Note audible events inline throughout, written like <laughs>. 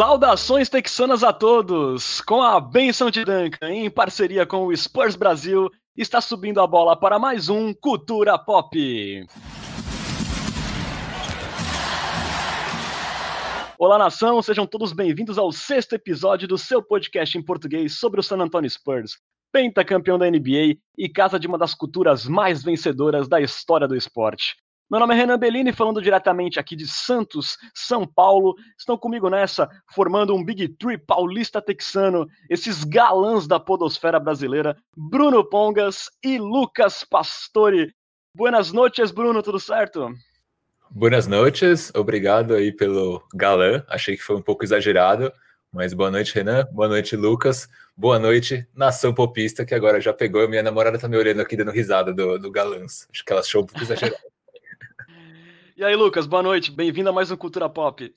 Saudações texanas a todos! Com a benção de Duncan, em parceria com o Spurs Brasil, está subindo a bola para mais um Cultura Pop. Olá, nação! Sejam todos bem-vindos ao sexto episódio do seu podcast em português sobre o San Antonio Spurs, pentacampeão da NBA e casa de uma das culturas mais vencedoras da história do esporte. Meu nome é Renan Bellini, falando diretamente aqui de Santos, São Paulo. Estão comigo nessa, formando um Big Three paulista texano, esses galãs da podosfera brasileira, Bruno Pongas e Lucas Pastore. Buenas noches, Bruno, tudo certo? Buenas noches, obrigado aí pelo galã, achei que foi um pouco exagerado, mas boa noite, Renan, boa noite, Lucas, boa noite, nação popista, que agora já pegou, minha namorada tá me olhando aqui dando risada do, do galãs, acho que ela achou um pouco <laughs> exagerado. E aí, Lucas, boa noite. Bem-vindo a mais um Cultura Pop.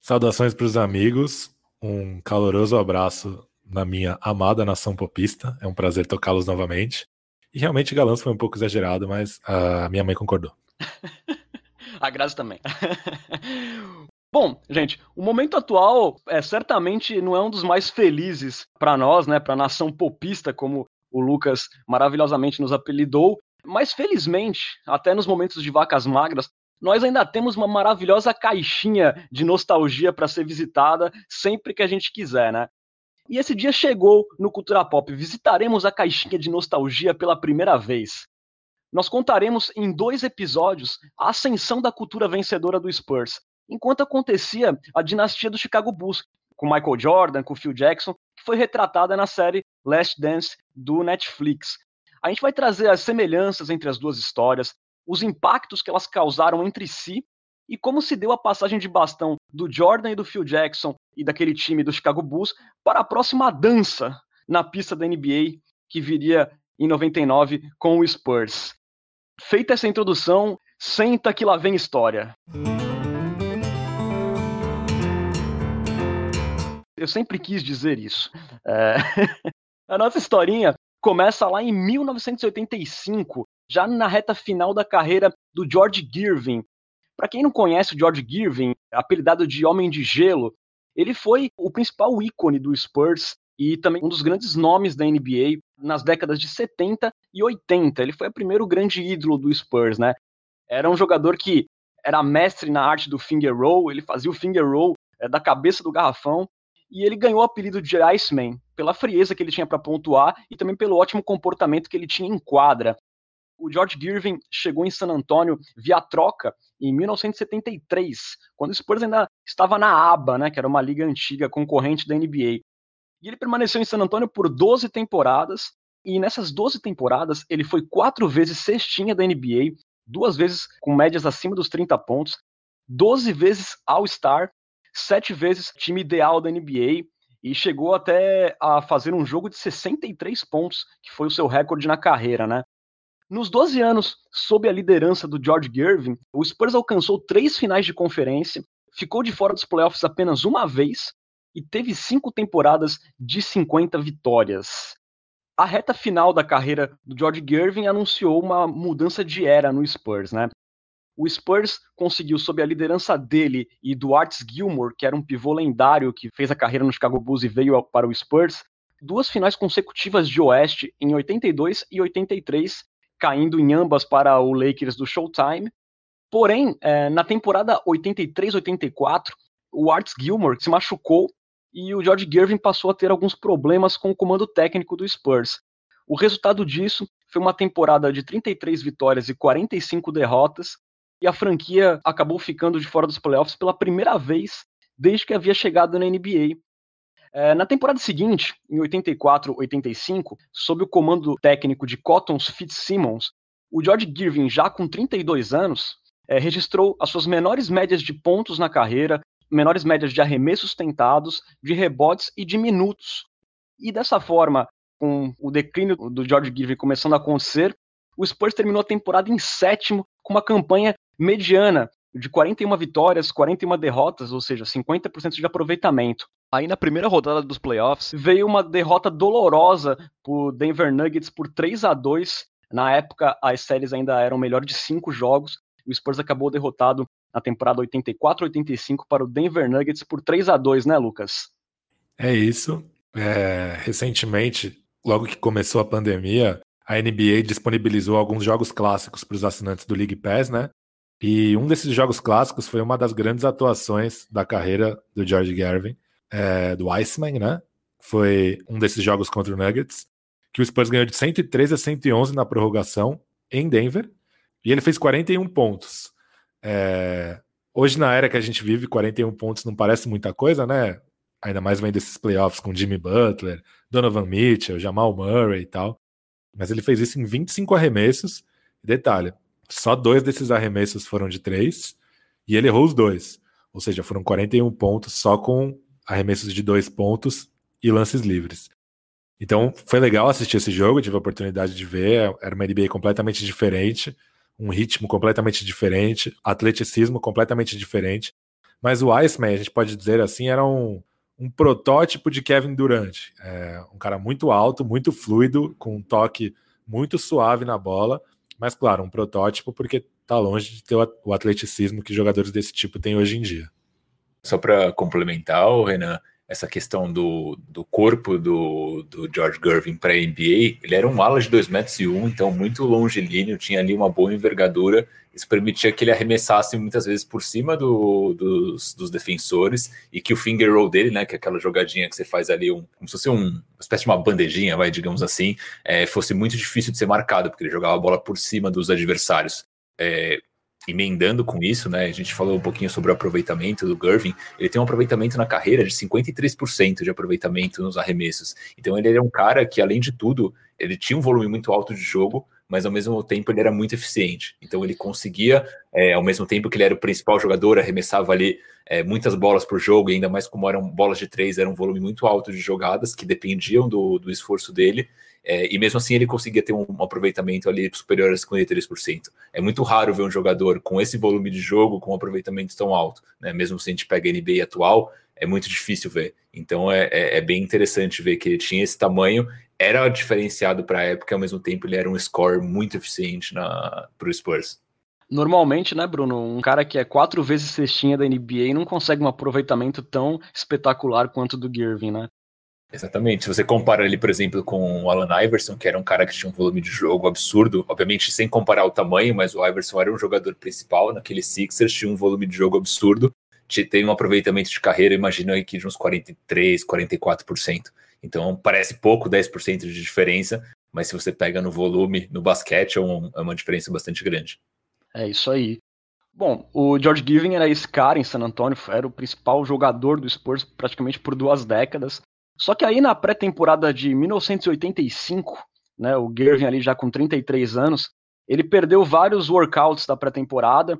Saudações para os amigos. Um caloroso abraço na minha amada nação popista. É um prazer tocá-los novamente. E realmente Galãs foi um pouco exagerado, mas a minha mãe concordou. <laughs> a Grazi também. <laughs> Bom, gente, o momento atual é certamente não é um dos mais felizes para nós, né, para a nação popista, como o Lucas maravilhosamente nos apelidou. Mas felizmente, até nos momentos de vacas magras, nós ainda temos uma maravilhosa caixinha de nostalgia para ser visitada sempre que a gente quiser, né? E esse dia chegou no Cultura Pop. Visitaremos a caixinha de nostalgia pela primeira vez. Nós contaremos em dois episódios a ascensão da cultura vencedora do Spurs, enquanto acontecia a dinastia do Chicago Bulls, com Michael Jordan, com Phil Jackson, que foi retratada na série Last Dance do Netflix. A gente vai trazer as semelhanças entre as duas histórias, os impactos que elas causaram entre si e como se deu a passagem de bastão do Jordan e do Phil Jackson e daquele time do Chicago Bulls para a próxima dança na pista da NBA que viria em 99 com o Spurs. Feita essa introdução, senta que lá vem história. Eu sempre quis dizer isso. É... <laughs> a nossa historinha começa lá em 1985, já na reta final da carreira do George Girvin. Para quem não conhece o George Girvin, apelidado de Homem de Gelo, ele foi o principal ícone do Spurs e também um dos grandes nomes da NBA nas décadas de 70 e 80. Ele foi o primeiro grande ídolo do Spurs, né? Era um jogador que era mestre na arte do finger roll, ele fazia o finger roll é, da cabeça do garrafão e ele ganhou o apelido de Iceman pela frieza que ele tinha para pontuar e também pelo ótimo comportamento que ele tinha em quadra o George Girvin chegou em San Antonio via troca em 1973, quando o Spurs ainda estava na ABA, né, que era uma liga antiga concorrente da NBA. E ele permaneceu em San Antonio por 12 temporadas, e nessas 12 temporadas ele foi quatro vezes cestinha da NBA, duas vezes com médias acima dos 30 pontos, 12 vezes All-Star, sete vezes time ideal da NBA, e chegou até a fazer um jogo de 63 pontos, que foi o seu recorde na carreira, né? Nos 12 anos, sob a liderança do George Gervin, o Spurs alcançou três finais de conferência, ficou de fora dos playoffs apenas uma vez e teve cinco temporadas de 50 vitórias. A reta final da carreira do George Gervin anunciou uma mudança de era no Spurs, né? O Spurs conseguiu, sob a liderança dele e do Artis Gilmore, que era um pivô lendário que fez a carreira no Chicago Bulls e veio para o Spurs, duas finais consecutivas de Oeste em 82 e 83 caindo em ambas para o Lakers do Showtime. Porém, é, na temporada 83-84, o Arts Gilmore se machucou e o George Gervin passou a ter alguns problemas com o comando técnico do Spurs. O resultado disso foi uma temporada de 33 vitórias e 45 derrotas, e a franquia acabou ficando de fora dos playoffs pela primeira vez desde que havia chegado na NBA. É, na temporada seguinte, em 84-85, sob o comando técnico de Cotton Fitzsimmons, o George Girvin, já com 32 anos, é, registrou as suas menores médias de pontos na carreira, menores médias de arremessos tentados, de rebotes e de minutos. E dessa forma, com o declínio do George Girvin começando a acontecer, o Spurs terminou a temporada em sétimo, com uma campanha mediana de 41 vitórias, 41 derrotas, ou seja, 50% de aproveitamento. Aí na primeira rodada dos playoffs veio uma derrota dolorosa por Denver Nuggets por 3 a 2. Na época as séries ainda eram melhor de cinco jogos. O Spurs acabou derrotado na temporada 84-85 para o Denver Nuggets por 3 a 2 né, Lucas? É isso. É, recentemente, logo que começou a pandemia, a NBA disponibilizou alguns jogos clássicos para os assinantes do League Pass, né? E um desses jogos clássicos foi uma das grandes atuações da carreira do George Gervin, é, do Iceman, né? Foi um desses jogos contra o Nuggets, que o Spurs ganhou de 113 a 111 na prorrogação em Denver, e ele fez 41 pontos. É, hoje, na era que a gente vive, 41 pontos não parece muita coisa, né? Ainda mais vem desses playoffs com Jimmy Butler, Donovan Mitchell, Jamal Murray e tal. Mas ele fez isso em 25 arremessos. Detalhe, só dois desses arremessos foram de três e ele errou os dois. Ou seja, foram 41 pontos só com arremessos de dois pontos e lances livres. Então foi legal assistir esse jogo, tive a oportunidade de ver. Era uma NBA completamente diferente, um ritmo completamente diferente, atleticismo completamente diferente. Mas o Iceman, a gente pode dizer assim, era um, um protótipo de Kevin Durant. É, um cara muito alto, muito fluido, com um toque muito suave na bola, mas claro, um protótipo porque está longe de ter o atleticismo que jogadores desse tipo têm hoje em dia. Só para complementar, Renan, essa questão do, do corpo do, do George Gervin para a NBA, ele era um ala de 2 metros e um, então muito longilíneo, tinha ali uma boa envergadura, isso permitia que ele arremessasse muitas vezes por cima do, dos, dos, defensores e que o finger roll dele, né, que é aquela jogadinha que você faz ali, um, como se fosse um, uma espécie de uma bandejinha, vai, digamos assim, é, fosse muito difícil de ser marcado, porque ele jogava a bola por cima dos adversários. É, emendando com isso, né? A gente falou um pouquinho sobre o aproveitamento do Gervin. Ele tem um aproveitamento na carreira de 53% de aproveitamento nos arremessos. Então ele é um cara que, além de tudo, ele tinha um volume muito alto de jogo, mas ao mesmo tempo ele era muito eficiente. Então ele conseguia, é, ao mesmo tempo que ele era o principal jogador, arremessava ali é, muitas bolas por jogo, e ainda mais como eram bolas de três, era um volume muito alto de jogadas que dependiam do, do esforço dele. É, e mesmo assim ele conseguia ter um, aproveitamento ali superior a 53%. É muito raro ver um jogador com esse volume de jogo com um aproveitamento tão alto. Né? Mesmo se a gente pega a NBA atual, é muito difícil ver. Então é, é, é bem interessante ver que ele tinha esse tamanho, era diferenciado para a época, ao mesmo tempo ele era um score muito eficiente para o Spurs. Normalmente, né, Bruno, um cara que é quatro vezes cestinha da NBA não consegue um aproveitamento tão espetacular quanto do Girvin, né? Exatamente. Se você compara ele, por exemplo, com o Alan Iverson, que era um cara que tinha um volume de jogo absurdo, obviamente sem comparar o tamanho, mas o Iverson era um jogador principal naquele Sixers, tinha um volume de jogo absurdo, tem um aproveitamento de carreira, imagina aqui de uns 43, 44%. Então parece pouco, 10% de diferença, mas se você pega no volume, no basquete, é, um, é uma diferença bastante grande. É isso aí. Bom, o George Giving era esse cara em San Antonio, era o principal jogador do Spurs praticamente por duas décadas. Só que aí na pré-temporada de 1985, né, o Gervin ali já com 33 anos, ele perdeu vários workouts da pré-temporada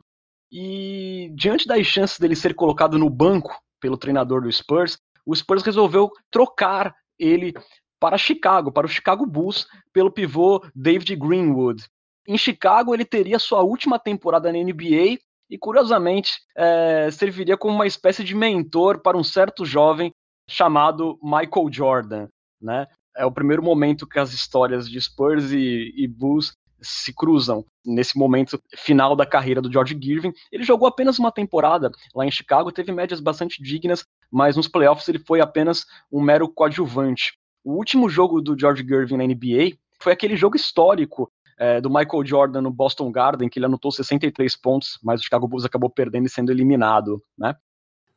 e diante das chances dele ser colocado no banco pelo treinador do Spurs, o Spurs resolveu trocar ele para Chicago, para o Chicago Bulls, pelo pivô David Greenwood. Em Chicago, ele teria sua última temporada na NBA e, curiosamente, é, serviria como uma espécie de mentor para um certo jovem chamado Michael Jordan, né? É o primeiro momento que as histórias de Spurs e, e Bulls se cruzam nesse momento final da carreira do George Girvin. Ele jogou apenas uma temporada lá em Chicago, teve médias bastante dignas, mas nos playoffs ele foi apenas um mero coadjuvante. O último jogo do George Girvin na NBA foi aquele jogo histórico é, do Michael Jordan no Boston Garden, que ele anotou 63 pontos, mas o Chicago Bulls acabou perdendo e sendo eliminado, né?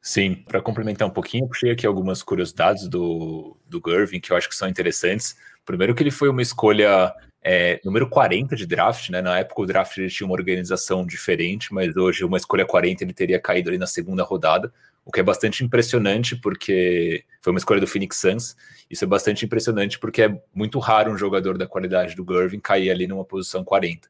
Sim, para complementar um pouquinho, eu puxei aqui algumas curiosidades do, do Gervin que eu acho que são interessantes. Primeiro que ele foi uma escolha é, número 40 de draft, né? Na época o draft ele tinha uma organização diferente, mas hoje uma escolha 40 ele teria caído ali na segunda rodada, o que é bastante impressionante porque foi uma escolha do Phoenix Suns. Isso é bastante impressionante porque é muito raro um jogador da qualidade do Gervin cair ali numa posição 40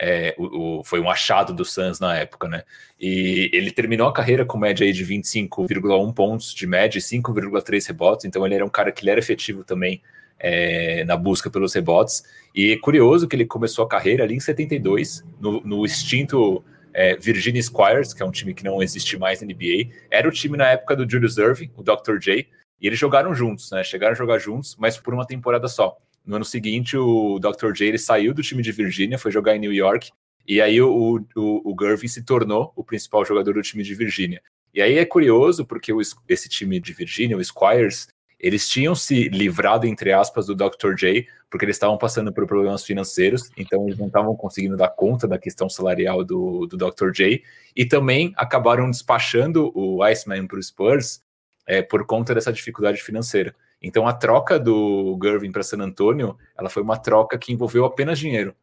é, o, o, foi um achado do Suns na época, né? E ele terminou a carreira com média aí de 25,1 pontos de média e 5,3 rebotes, então ele era um cara que ele era efetivo também é, na busca pelos rebotes. E curioso que ele começou a carreira ali em 72, no, no extinto é, Virginia Squires, que é um time que não existe mais na NBA. Era o time na época do Julius Irving, o Dr. J, e eles jogaram juntos, né? Chegaram a jogar juntos, mas por uma temporada só. No ano seguinte, o Dr. J ele saiu do time de Virgínia, foi jogar em New York E aí o, o, o Gervin se tornou o principal jogador do time de Virgínia. E aí é curioso porque o, esse time de Virgínia, o Squires, eles tinham se livrado, entre aspas, do Dr. J, porque eles estavam passando por problemas financeiros, então eles não estavam conseguindo dar conta da questão salarial do, do Dr. J, e também acabaram despachando o Iceman para o Spurs é, por conta dessa dificuldade financeira. Então a troca do Gervin para San Antonio, ela foi uma troca que envolveu apenas dinheiro.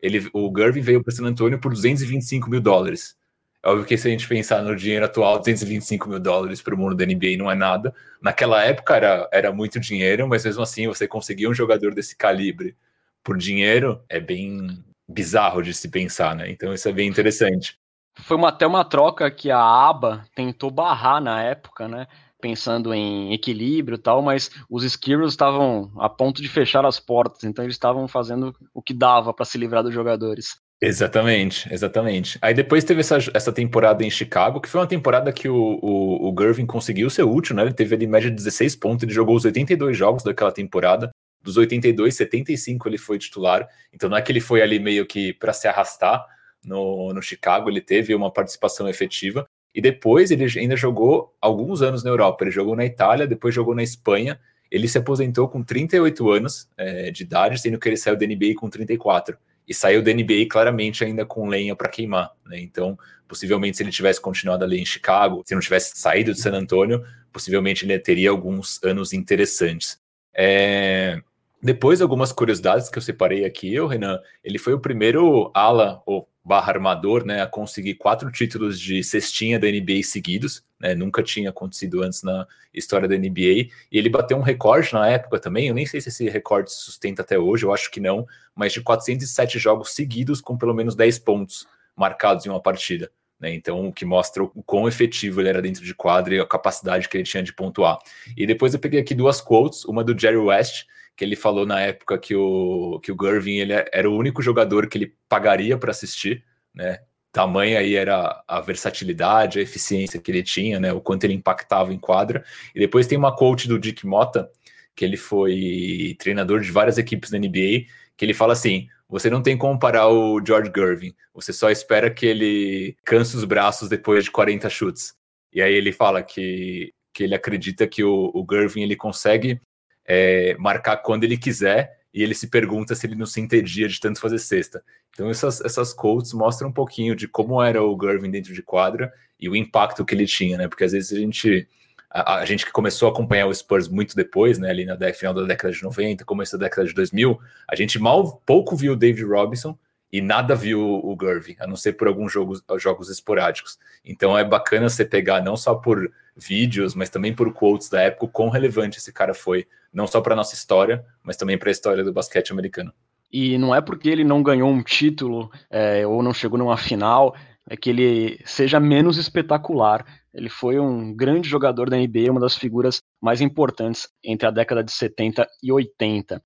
Ele, o Gervin veio para San Antonio por 225 mil dólares. É óbvio que se a gente pensar no dinheiro atual, 225 mil dólares para o mundo da NBA não é nada. Naquela época era, era muito dinheiro, mas mesmo assim você conseguir um jogador desse calibre por dinheiro é bem bizarro de se pensar, né? Então isso é bem interessante. Foi uma, até uma troca que a ABA tentou barrar na época, né? Pensando em equilíbrio e tal, mas os Skirros estavam a ponto de fechar as portas, então eles estavam fazendo o que dava para se livrar dos jogadores. Exatamente, exatamente. Aí depois teve essa, essa temporada em Chicago, que foi uma temporada que o, o, o Gervin conseguiu ser útil, né? Ele teve ali média de 16 pontos, ele jogou os 82 jogos daquela temporada. Dos 82, 75 ele foi titular. Então não é que ele foi ali meio que para se arrastar no, no Chicago, ele teve uma participação efetiva. E depois ele ainda jogou alguns anos na Europa. Ele jogou na Itália, depois jogou na Espanha. Ele se aposentou com 38 anos é, de idade, sendo que ele saiu da NBA com 34 e saiu da NBA claramente ainda com lenha para queimar, né? Então, possivelmente, se ele tivesse continuado ali em Chicago, se não tivesse saído de San Antonio, possivelmente ele teria alguns anos interessantes. É... Depois, algumas curiosidades que eu separei aqui, o Renan, ele foi o primeiro ala, ou barra armador, né, a conseguir quatro títulos de cestinha da NBA seguidos, né, nunca tinha acontecido antes na história da NBA, e ele bateu um recorde na época também, eu nem sei se esse recorde se sustenta até hoje, eu acho que não, mas de 407 jogos seguidos com pelo menos 10 pontos marcados em uma partida. Né, então, o que mostra o quão efetivo ele era dentro de quadra e a capacidade que ele tinha de pontuar. E depois eu peguei aqui duas quotes, uma do Jerry West, que ele falou na época que o, que o Gervin ele era o único jogador que ele pagaria para assistir, né? Tamanha aí era a versatilidade, a eficiência que ele tinha, né? O quanto ele impactava em quadra. E depois tem uma coach do Dick Mota, que ele foi treinador de várias equipes da NBA, que ele fala assim: você não tem como parar o George Gervin, você só espera que ele canse os braços depois de 40 chutes. E aí ele fala que, que ele acredita que o, o Gervin ele consegue é, marcar quando ele quiser e ele se pergunta se ele não se entendia de tanto fazer cesta. Então essas, essas quotes mostram um pouquinho de como era o Gervin dentro de quadra e o impacto que ele tinha, né? Porque às vezes a gente a, a gente que começou a acompanhar o Spurs muito depois, né, ali na final da década de 90, começo da década de 2000, a gente mal pouco viu o David Robinson e nada viu o Gervin, a não ser por alguns jogos, jogos esporádicos. Então é bacana você pegar não só por vídeos, mas também por quotes da época, o quão relevante esse cara foi, não só para nossa história, mas também para a história do basquete americano. E não é porque ele não ganhou um título é, ou não chegou numa final, é que ele seja menos espetacular. Ele foi um grande jogador da NBA, uma das figuras mais importantes entre a década de 70 e 80.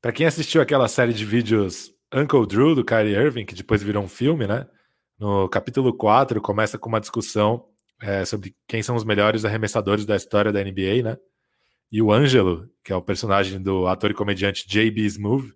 Para quem assistiu aquela série de vídeos Uncle Drew do Kyrie Irving, que depois virou um filme, né? No capítulo 4 começa com uma discussão é, sobre quem são os melhores arremessadores da história da NBA, né? E o Ângelo, que é o personagem do ator e comediante J.B. Smoove,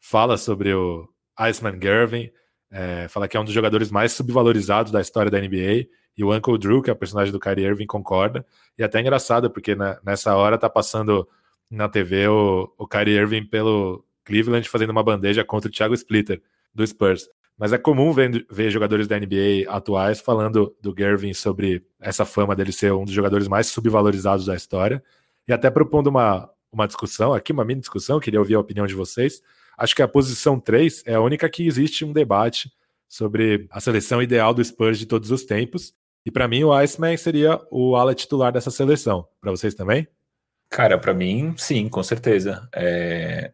fala sobre o Iceman Gervin, é, fala que é um dos jogadores mais subvalorizados da história da NBA, e o Uncle Drew, que é o personagem do Kyrie Irving, concorda. E é até engraçado, porque na, nessa hora tá passando na TV o, o Kyrie Irving pelo Cleveland fazendo uma bandeja contra o Thiago Splitter, do Spurs. Mas é comum ver, ver, jogadores da NBA atuais falando do Gervin sobre essa fama dele ser um dos jogadores mais subvalorizados da história. E até propondo uma, uma discussão, aqui uma mini discussão, queria ouvir a opinião de vocês. Acho que a posição 3 é a única que existe um debate sobre a seleção ideal do Spurs de todos os tempos. E para mim, o Iceman seria o ala titular dessa seleção. Para vocês também? Cara, para mim, sim, com certeza. É...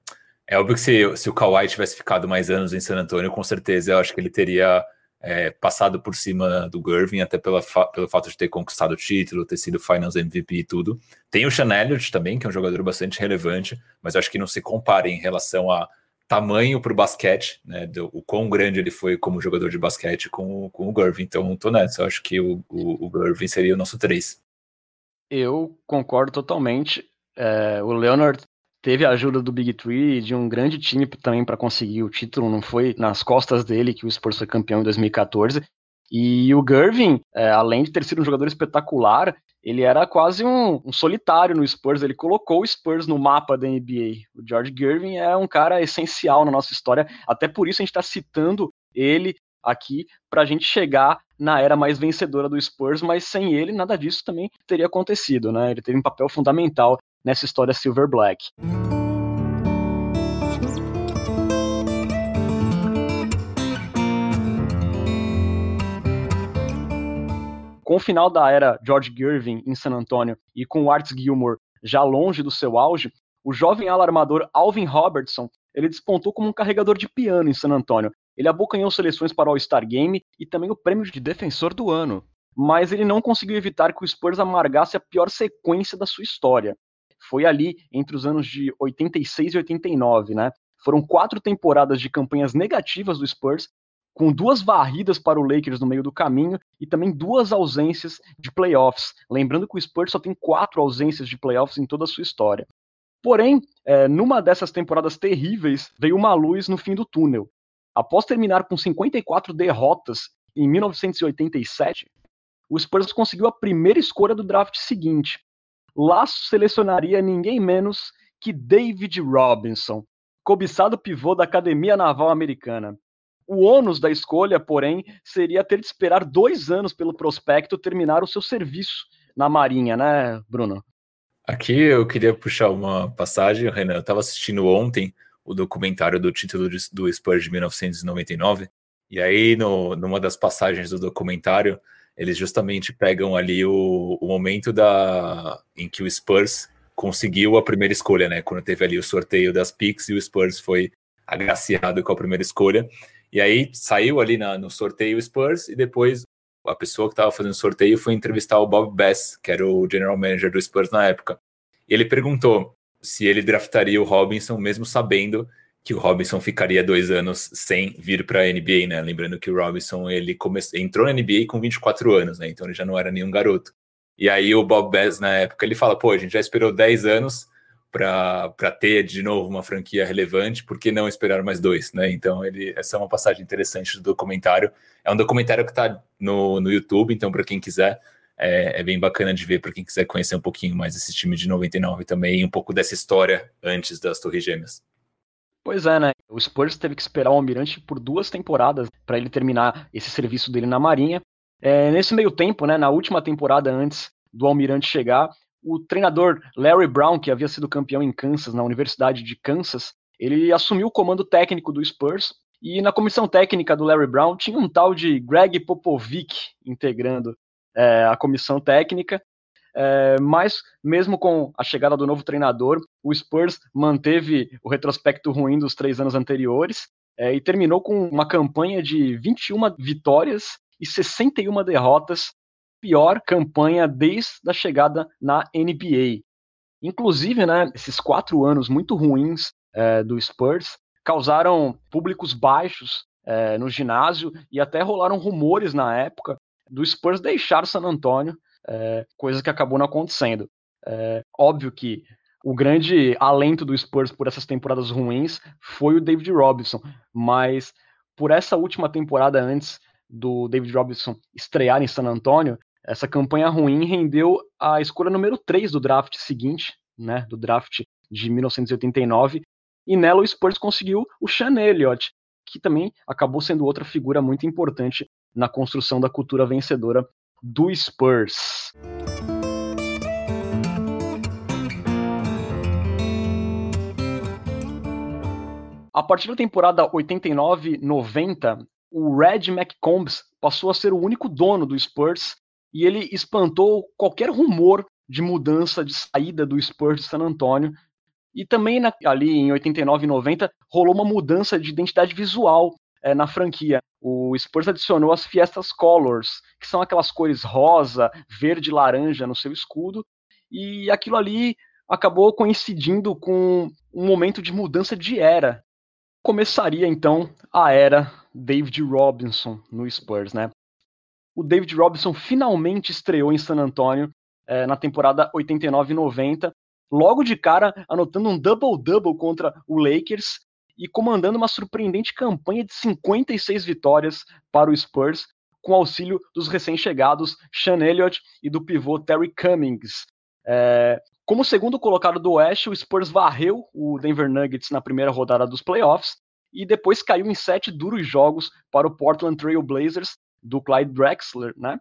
É óbvio que se, se o Kawhi tivesse ficado mais anos em San Antonio, com certeza eu acho que ele teria é, passado por cima do Gervin, até pela fa pelo fato de ter conquistado o título, ter sido Finals MVP e tudo. Tem o Sean também, que é um jogador bastante relevante, mas acho que não se compara em relação a tamanho para o basquete, né, do, o quão grande ele foi como jogador de basquete com, com o Gervin. Então, tô nessa, eu acho que o, o, o Gervin seria o nosso 3. Eu concordo totalmente. É, o Leonard teve a ajuda do Big Three, de um grande time também para conseguir o título, não foi nas costas dele que o Spurs foi campeão em 2014. E o Gervin, é, além de ter sido um jogador espetacular, ele era quase um, um, solitário no Spurs, ele colocou o Spurs no mapa da NBA. O George Gervin é um cara essencial na nossa história, até por isso a gente está citando ele aqui para a gente chegar na era mais vencedora do Spurs, mas sem ele nada disso também teria acontecido, né? Ele teve um papel fundamental nessa história Silver Black. Com o final da era George Gervin em San Antonio e com o Art Gilmore já longe do seu auge, o jovem alarmador Alvin Robertson ele despontou como um carregador de piano em San Antonio. Ele abocanhou seleções para o All-Star Game e também o prêmio de defensor do ano. Mas ele não conseguiu evitar que o Spurs amargasse a pior sequência da sua história. Foi ali entre os anos de 86 e 89, né? Foram quatro temporadas de campanhas negativas do Spurs com duas varridas para o Lakers no meio do caminho e também duas ausências de playoffs. Lembrando que o Spurs só tem quatro ausências de playoffs em toda a sua história. Porém, é, numa dessas temporadas terríveis, veio uma luz no fim do túnel. Após terminar com 54 derrotas em 1987, o Spurs conseguiu a primeira escolha do draft seguinte. Lá selecionaria ninguém menos que David Robinson, cobiçado pivô da Academia Naval Americana. O ônus da escolha, porém, seria ter de esperar dois anos pelo prospecto terminar o seu serviço na Marinha, né, Bruno? Aqui eu queria puxar uma passagem, Renan. Eu estava assistindo ontem o documentário do título de, do Spurs de 1999, e aí, no, numa das passagens do documentário, eles justamente pegam ali o, o momento da, em que o Spurs conseguiu a primeira escolha, né? Quando teve ali o sorteio das picks e o Spurs foi agraciado com a primeira escolha. E aí saiu ali na, no sorteio o Spurs e depois a pessoa que estava fazendo o sorteio foi entrevistar o Bob Bass, que era o general manager do Spurs na época. E ele perguntou se ele draftaria o Robinson, mesmo sabendo que o Robinson ficaria dois anos sem vir para a NBA, né? Lembrando que o Robinson ele come... entrou na NBA com 24 anos, né? Então ele já não era nenhum garoto. E aí o Bob Bass, na época, ele fala: pô, a gente já esperou 10 anos para ter de novo uma franquia relevante, por que não esperar mais dois, né? Então, ele, essa é uma passagem interessante do documentário. É um documentário que está no, no YouTube, então, para quem quiser, é, é, bem bacana de ver, para quem quiser conhecer um pouquinho mais esse time de 99 também, um pouco dessa história antes das Torres Gêmeas. Pois é, né? O Spurs teve que esperar o Almirante por duas temporadas para ele terminar esse serviço dele na Marinha. É, nesse meio tempo, né, na última temporada antes do Almirante chegar, o treinador Larry Brown, que havia sido campeão em Kansas, na Universidade de Kansas, ele assumiu o comando técnico do Spurs. E na comissão técnica do Larry Brown tinha um tal de Greg Popovic integrando é, a comissão técnica. É, mas, mesmo com a chegada do novo treinador, o Spurs manteve o retrospecto ruim dos três anos anteriores é, e terminou com uma campanha de 21 vitórias e 61 derrotas pior campanha desde a chegada na NBA. Inclusive, né, esses quatro anos muito ruins é, do Spurs causaram públicos baixos é, no ginásio e até rolaram rumores na época do Spurs deixar o San Antonio, é, coisa que acabou não acontecendo. É, óbvio que o grande alento do Spurs por essas temporadas ruins foi o David Robinson, mas por essa última temporada antes do David Robinson estrear em San Antonio, essa campanha ruim rendeu a escolha número 3 do draft seguinte, né, do draft de 1989, e nela o Spurs conseguiu o Sean Elliott, que também acabou sendo outra figura muito importante na construção da cultura vencedora do Spurs. A partir da temporada 89-90, o Red McCombs passou a ser o único dono do Spurs e ele espantou qualquer rumor de mudança de saída do Spurs de San Antonio. E também na, ali em 89 e 90 rolou uma mudança de identidade visual é, na franquia. O Spurs adicionou as Fiestas Colors, que são aquelas cores rosa, verde e laranja no seu escudo, e aquilo ali acabou coincidindo com um momento de mudança de era. Começaria então a era David Robinson no Spurs, né? o David Robinson finalmente estreou em San Antonio é, na temporada 89 90. logo de cara anotando um double-double contra o Lakers e comandando uma surpreendente campanha de 56 vitórias para o Spurs, com auxílio dos recém-chegados Sean Elliott e do pivô Terry Cummings. É, como segundo colocado do Oeste, o Spurs varreu o Denver Nuggets na primeira rodada dos playoffs e depois caiu em sete duros jogos para o Portland Trail Blazers do Clyde Drexler, né?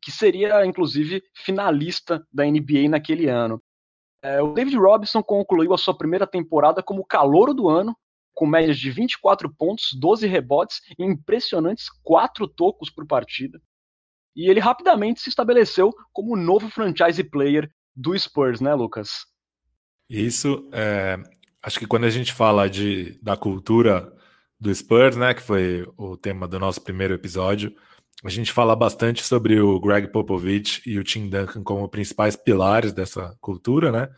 que seria inclusive finalista da NBA naquele ano. É, o David Robinson concluiu a sua primeira temporada como calouro do ano, com médias de 24 pontos, 12 rebotes e impressionantes 4 tocos por partida. E ele rapidamente se estabeleceu como o novo franchise player do Spurs, né, Lucas? Isso, é, acho que quando a gente fala de, da cultura do Spurs, né, que foi o tema do nosso primeiro episódio, a gente fala bastante sobre o Greg Popovich e o Tim Duncan como principais pilares dessa cultura, né?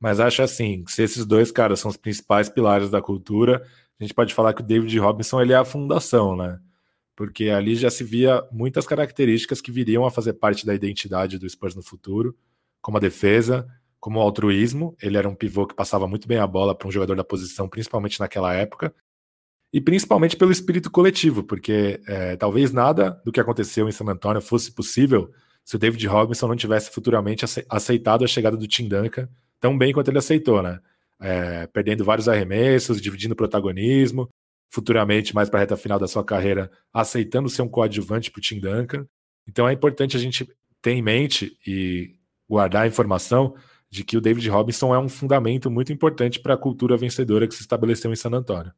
Mas acho assim, se esses dois caras são os principais pilares da cultura, a gente pode falar que o David Robinson ele é a fundação, né? Porque ali já se via muitas características que viriam a fazer parte da identidade do Spurs no futuro, como a defesa, como o altruísmo. Ele era um pivô que passava muito bem a bola para um jogador da posição, principalmente naquela época e principalmente pelo espírito coletivo, porque é, talvez nada do que aconteceu em San Antonio fosse possível se o David Robinson não tivesse futuramente aceitado a chegada do Tim Duncan tão bem quanto ele aceitou, né? É, perdendo vários arremessos, dividindo protagonismo, futuramente, mais para a reta final da sua carreira, aceitando ser um coadjuvante para o Tim Duncan. Então é importante a gente ter em mente e guardar a informação de que o David Robinson é um fundamento muito importante para a cultura vencedora que se estabeleceu em San Antonio.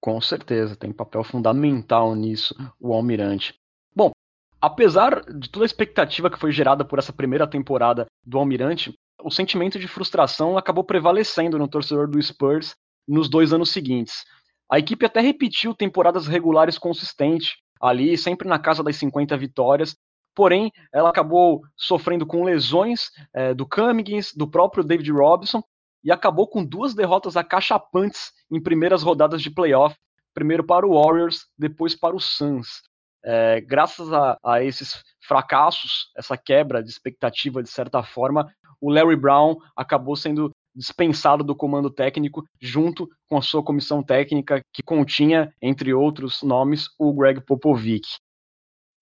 Com certeza, tem papel fundamental nisso o Almirante. Bom, apesar de toda a expectativa que foi gerada por essa primeira temporada do Almirante, o sentimento de frustração acabou prevalecendo no torcedor do Spurs nos dois anos seguintes. A equipe até repetiu temporadas regulares consistentes, ali sempre na casa das 50 vitórias, porém ela acabou sofrendo com lesões é, do Cummings, do próprio David Robinson, e acabou com duas derrotas acachapantes em primeiras rodadas de playoff, primeiro para o Warriors, depois para o Suns. É, graças a, a, esses fracassos, essa quebra de expectativa de certa forma, o Larry Brown acabou sendo dispensado do comando técnico junto com a sua comissão técnica que continha, entre outros nomes, o Greg Popovich.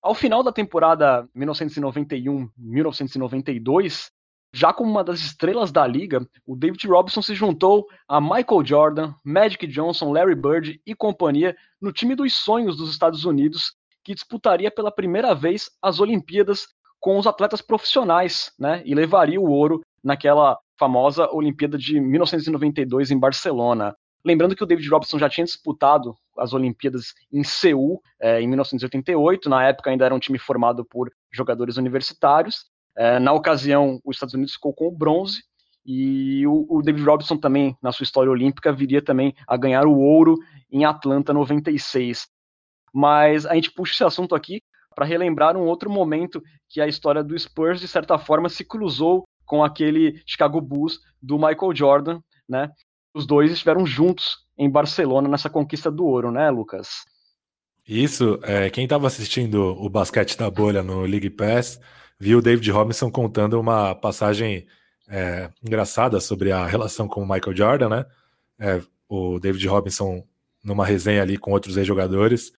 Ao final da temporada 1991-1992, já como uma das estrelas da liga, o David Robinson se juntou a Michael Jordan, Magic Johnson, Larry Bird e companhia no time dos sonhos dos Estados Unidos, que disputaria pela primeira vez as Olimpíadas com os atletas profissionais, né? E levaria o ouro naquela famosa Olimpíada de 1992 em Barcelona. Lembrando que o David Robinson já tinha disputado as Olimpíadas em Seul eh, em 1988, na época ainda era um time formado por jogadores universitários, é, na ocasião, os Estados Unidos ficou com o bronze, e o, o, David Robinson também, na sua história olímpica, viria também a ganhar o ouro em Atlanta 96. Mas a gente puxa esse assunto aqui para relembrar um outro momento que a história do Spurs, de certa forma, se cruzou com aquele Chicago Bulls do Michael Jordan, né? Os dois estiveram juntos em Barcelona nessa conquista do ouro, né, Lucas? Isso, é, quem estava assistindo o basquete da bolha no League Pass viu o David Robinson contando uma passagem é, engraçada sobre a relação com o Michael Jordan, né? É, o David Robinson, numa resenha ali com outros ex-jogadores,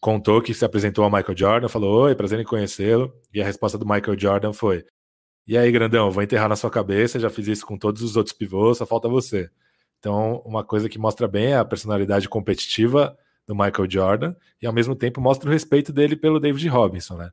contou que se apresentou ao Michael Jordan, falou: Oi, prazer em conhecê-lo. E a resposta do Michael Jordan foi: E aí, grandão, vou enterrar na sua cabeça, já fiz isso com todos os outros pivôs, só falta você. Então, uma coisa que mostra bem a personalidade competitiva do Michael Jordan e ao mesmo tempo mostra o respeito dele pelo David Robinson, né?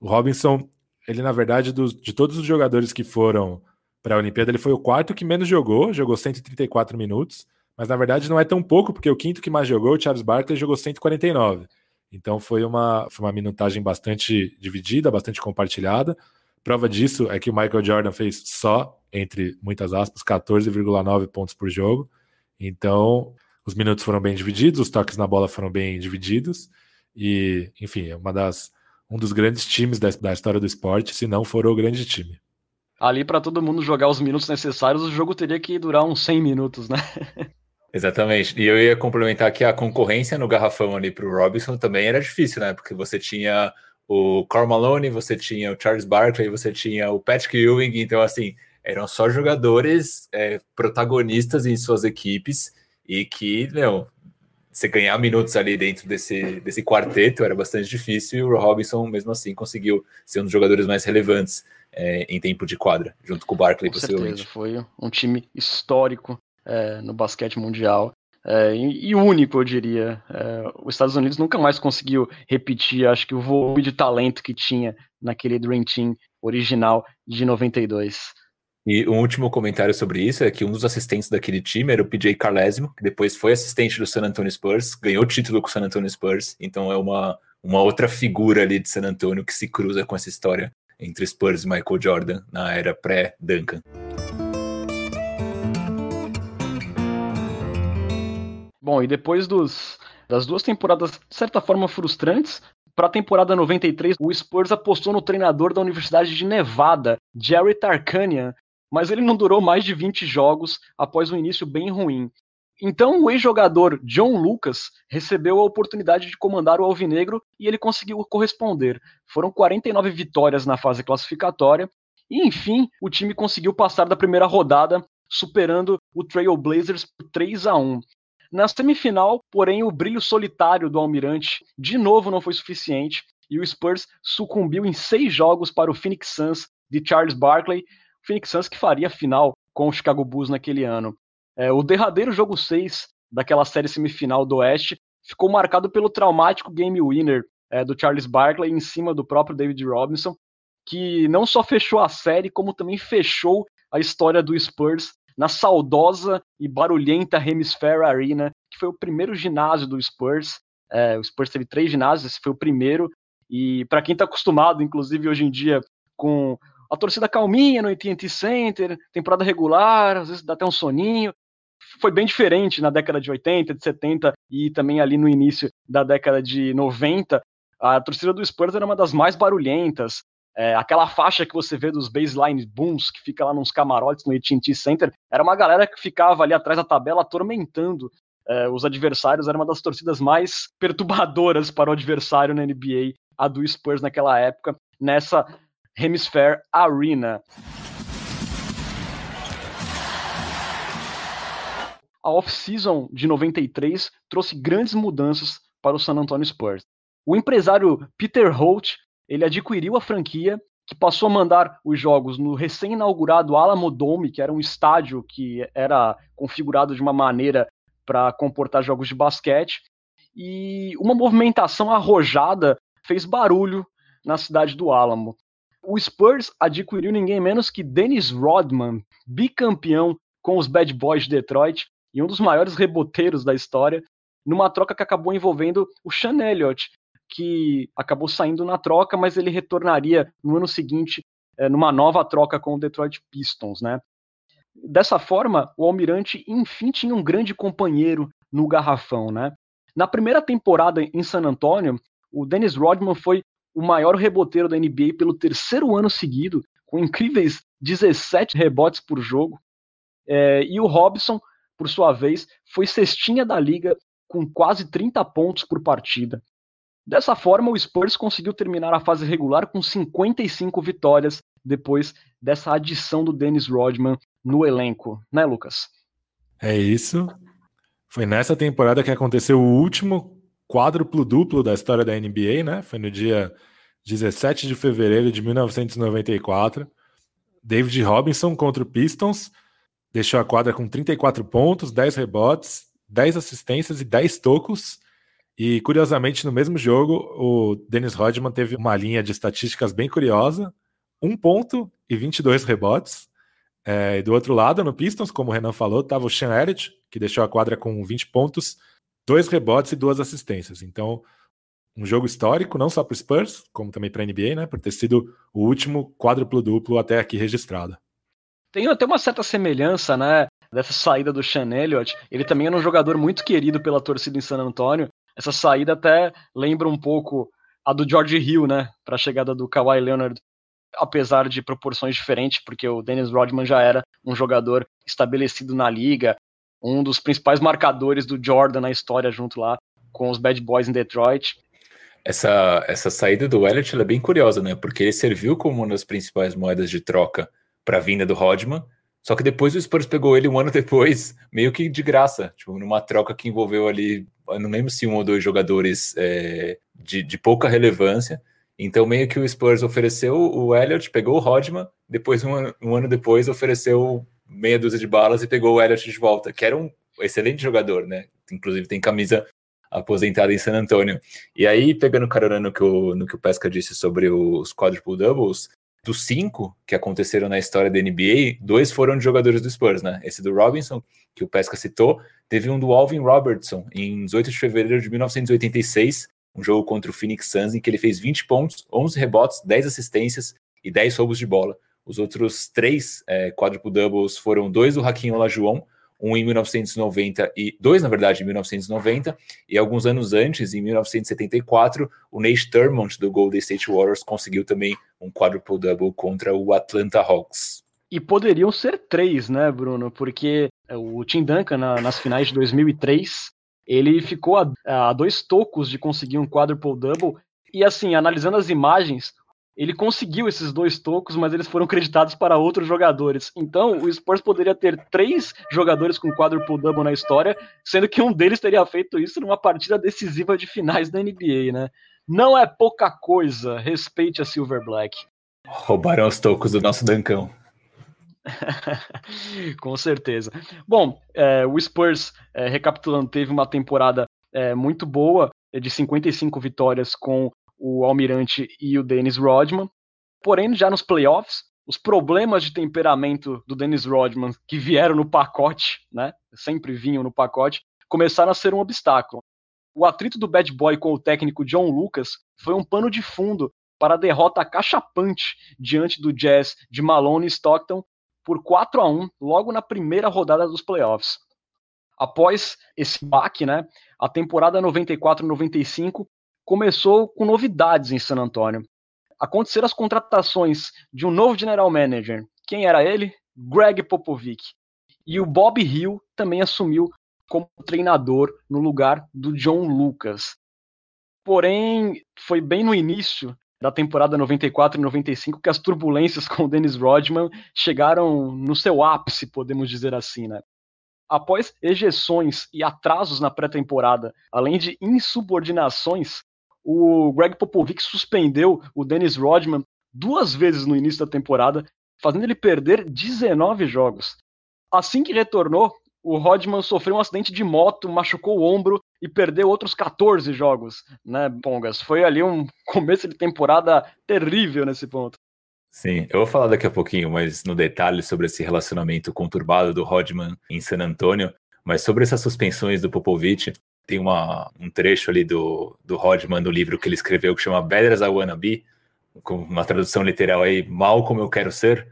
O Robinson ele, na verdade, dos, de todos os jogadores que foram para a Olimpíada, ele foi o quarto que menos jogou, jogou 134 minutos, mas na verdade não é tão pouco, porque o quinto que mais jogou, o Charles Barkley, jogou 149. Então foi uma, foi uma minutagem bastante dividida, bastante compartilhada. Prova disso é que o Michael Jordan fez só, entre muitas aspas, 14,9 pontos por jogo. Então, os minutos foram bem divididos, os toques na bola foram bem divididos. E, enfim, é uma das um dos grandes times da, da história do esporte, se não for o grande time. Ali, para todo mundo jogar os minutos necessários, o jogo teria que durar uns 100 minutos, né? <laughs> Exatamente. E eu ia complementar que a concorrência no garrafão ali para o Robinson também era difícil, né? Porque você tinha o Carl Malone, você tinha o Charles Barkley, você tinha o Patrick Ewing, então assim, eram só jogadores é, protagonistas em suas equipes e que, não, você ganhar minutos ali dentro desse, desse quarteto era bastante difícil e o Robinson, mesmo assim, conseguiu ser um dos jogadores mais relevantes é, em tempo de quadra, junto com o Barkley, com possivelmente. Certeza, foi um time histórico é, no basquete mundial. É, e, único, eu diria. É, os Estados Unidos nunca mais conseguiu repetir, acho que o volume de talento que tinha naquele Dream Team original de 92. E um último comentário sobre isso é que um dos assistentes daquele time era o PJ Carlesimo, que depois foi assistente do San Antonio Spurs, ganhou título com o San Antonio Spurs, então é uma, uma outra figura ali de San Antonio que se cruza com essa história entre Spurs e Michael Jordan na era pré-Duncan. Bom, e depois dos, das duas temporadas, de certa forma, frustrantes, para a temporada 93, o Spurs apostou no treinador da Universidade de Nevada, Jerry Tarkanian, mas ele não durou mais de 20 jogos após um início bem ruim. Então o ex-jogador John Lucas recebeu a oportunidade de comandar o Alvinegro e ele conseguiu corresponder. Foram 49 vitórias na fase classificatória e enfim o time conseguiu passar da primeira rodada, superando o Trail Blazers por 3 a 1. Na semifinal, porém, o brilho solitário do Almirante de novo não foi suficiente e o Spurs sucumbiu em seis jogos para o Phoenix Suns de Charles Barkley, Phoenix Suns que faria a final com o Chicago Bulls naquele ano. É, o derradeiro jogo 6 daquela série semifinal do Oeste ficou marcado pelo traumático game winner é, do Charles Barkley em cima do próprio David Robinson, que não só fechou a série, como também fechou a história do Spurs na saudosa e barulhenta Hemisphere Arena, que foi o primeiro ginásio do Spurs. É, o Spurs teve três ginásios, esse foi o primeiro. E para quem está acostumado, inclusive hoje em dia, com a torcida calminha no AT&T Center, temporada regular, às vezes dá até um soninho. Foi bem diferente na década de 80, de 70 e também ali no início da década de 90. A torcida do Spurs era uma das mais barulhentas. É, aquela faixa que você vê dos baseline booms que fica lá nos camarotes no AT&T Center, era uma galera que ficava ali atrás da tabela atormentando é, os adversários. Era uma das torcidas mais <laughs> perturbadoras para o adversário na NBA, a do Spurs naquela época, nessa Hemisphere Arena. A off-season de 93 trouxe grandes mudanças para o San Antonio Spurs. O empresário Peter Holt ele adquiriu a franquia, que passou a mandar os jogos no recém-inaugurado Alamo Dome, que era um estádio que era configurado de uma maneira para comportar jogos de basquete. E uma movimentação arrojada fez barulho na cidade do Alamo. O Spurs adquiriu ninguém menos que Dennis Rodman, bicampeão com os Bad Boys de Detroit e um dos maiores reboteiros da história, numa troca que acabou envolvendo o Sean Elliott, que acabou saindo na troca, mas ele retornaria no ano seguinte é, numa nova troca com o Detroit Pistons, né? Dessa forma, o Almirante enfim tinha um grande companheiro no garrafão, né? Na primeira temporada em San Antonio, o Dennis Rodman foi o maior reboteiro da NBA pelo terceiro ano seguido, com incríveis 17 rebotes por jogo. É, e o Robson, por sua vez, foi cestinha da liga com quase 30 pontos por partida. Dessa forma, o Spurs conseguiu terminar a fase regular com 55 vitórias depois dessa adição do Dennis Rodman no elenco, né, Lucas? É isso. Foi nessa temporada que aconteceu o último quádruplo duplo da história da NBA, né? Foi no dia 17 de fevereiro de 1994. David Robinson contra o Pistons deixou a quadra com 34 pontos, 10 rebotes, 10 assistências e 10 tocos. E curiosamente, no mesmo jogo, o Dennis Rodman teve uma linha de estatísticas bem curiosa: um ponto e 22 rebotes. É, e do outro lado, no Pistons, como o Renan falou, estava o Sean Elliott, que deixou a quadra com 20 pontos, dois rebotes e duas assistências. Então, um jogo histórico, não só para o Spurs, como também para a NBA, né? Por ter sido o último quádruplo duplo até aqui registrado. Tem até uma certa semelhança, né? Dessa saída do Sean Elliott. Ele também era um jogador muito querido pela torcida em San Antonio. Essa saída até lembra um pouco a do George Hill, né? Para a chegada do Kawhi Leonard, apesar de proporções diferentes, porque o Dennis Rodman já era um jogador estabelecido na liga, um dos principais marcadores do Jordan na história junto lá com os Bad Boys em Detroit. Essa, essa saída do Elliott é bem curiosa, né? Porque ele serviu como uma das principais moedas de troca para a vinda do Rodman. Só que depois o Spurs pegou ele um ano depois, meio que de graça, tipo, numa troca que envolveu ali, não lembro se um ou dois jogadores é, de, de, pouca relevância. Então, meio que o Spurs ofereceu o Elliott, pegou o Rodman, depois, um ano, um ano depois, ofereceu meia dúzia de balas e pegou o Elliott de volta, que era um excelente jogador, né? Inclusive tem camisa aposentada em San Antonio. E aí, pegando carona no que o, no que o Pesca disse sobre os quadruple doubles, dos cinco que aconteceram na história da NBA, dois foram de jogadores do Spurs, né? Esse do Robinson, que o Pesca citou, teve um do Alvin Robertson em 18 de fevereiro de 1986, um jogo contra o Phoenix Suns, em que ele fez 20 pontos, 11 rebotes, 10 assistências e 10 roubos de bola. Os outros três é, quadruple doubles foram dois do Hakim Olajuwon, um em 1990 e dois, na verdade, em 1990, e alguns anos antes, em 1974, o Nate Thurmond do Golden State Warriors conseguiu também um quadruple double contra o Atlanta Hawks. E poderiam ser três, né, Bruno? Porque o Tim Duncan na, nas finais de 2003 ele ficou a, a dois tocos de conseguir um quadruple double. E assim, analisando as imagens, ele conseguiu esses dois tocos, mas eles foram creditados para outros jogadores. Então, o Spurs poderia ter três jogadores com quadruple double na história, sendo que um deles teria feito isso numa partida decisiva de finais da NBA, né? Não é pouca coisa. Respeite a Silver Black. Roubaram os tocos do nosso Dancão. <laughs> com certeza. Bom, é, o Spurs, é, recapitulando, teve uma temporada é, muito boa, de 55 vitórias com o Almirante e o Dennis Rodman. Porém, já nos playoffs, os problemas de temperamento do Dennis Rodman, que vieram no pacote, né, sempre vinham no pacote, começaram a ser um obstáculo. O atrito do Bad Boy com o técnico John Lucas foi um pano de fundo para a derrota cachapante diante do Jazz de Malone e Stockton por 4 a 1 logo na primeira rodada dos playoffs. Após esse baque, né, a temporada 94-95 começou com novidades em San Antonio. Aconteceram as contratações de um novo general manager. Quem era ele? Greg Popovich. E o Bob Hill também assumiu como treinador no lugar do John Lucas. Porém, foi bem no início da temporada 94 e 95 que as turbulências <laughs> com o Dennis Rodman chegaram no seu ápice, podemos dizer assim, né? Após ejeções e atrasos na pré-temporada, além de insubordinações, o Greg Popovich suspendeu o Dennis Rodman duas vezes no início da temporada, fazendo ele perder 19 jogos. Assim que retornou, o Rodman sofreu um acidente de moto, machucou o ombro e perdeu outros 14 jogos, né, Pongas? Foi ali um <laughs> começo de temporada terrível nesse ponto. Sim, eu vou falar daqui a pouquinho mais no detalhe sobre esse relacionamento conturbado do Rodman em San Antonio, mas sobre essas suspensões do Popovich, tem uma, um trecho ali do, do Rodman, do livro que ele escreveu, que chama Better As I Wanna Be, com uma tradução literal aí, Mal Como Eu Quero Ser.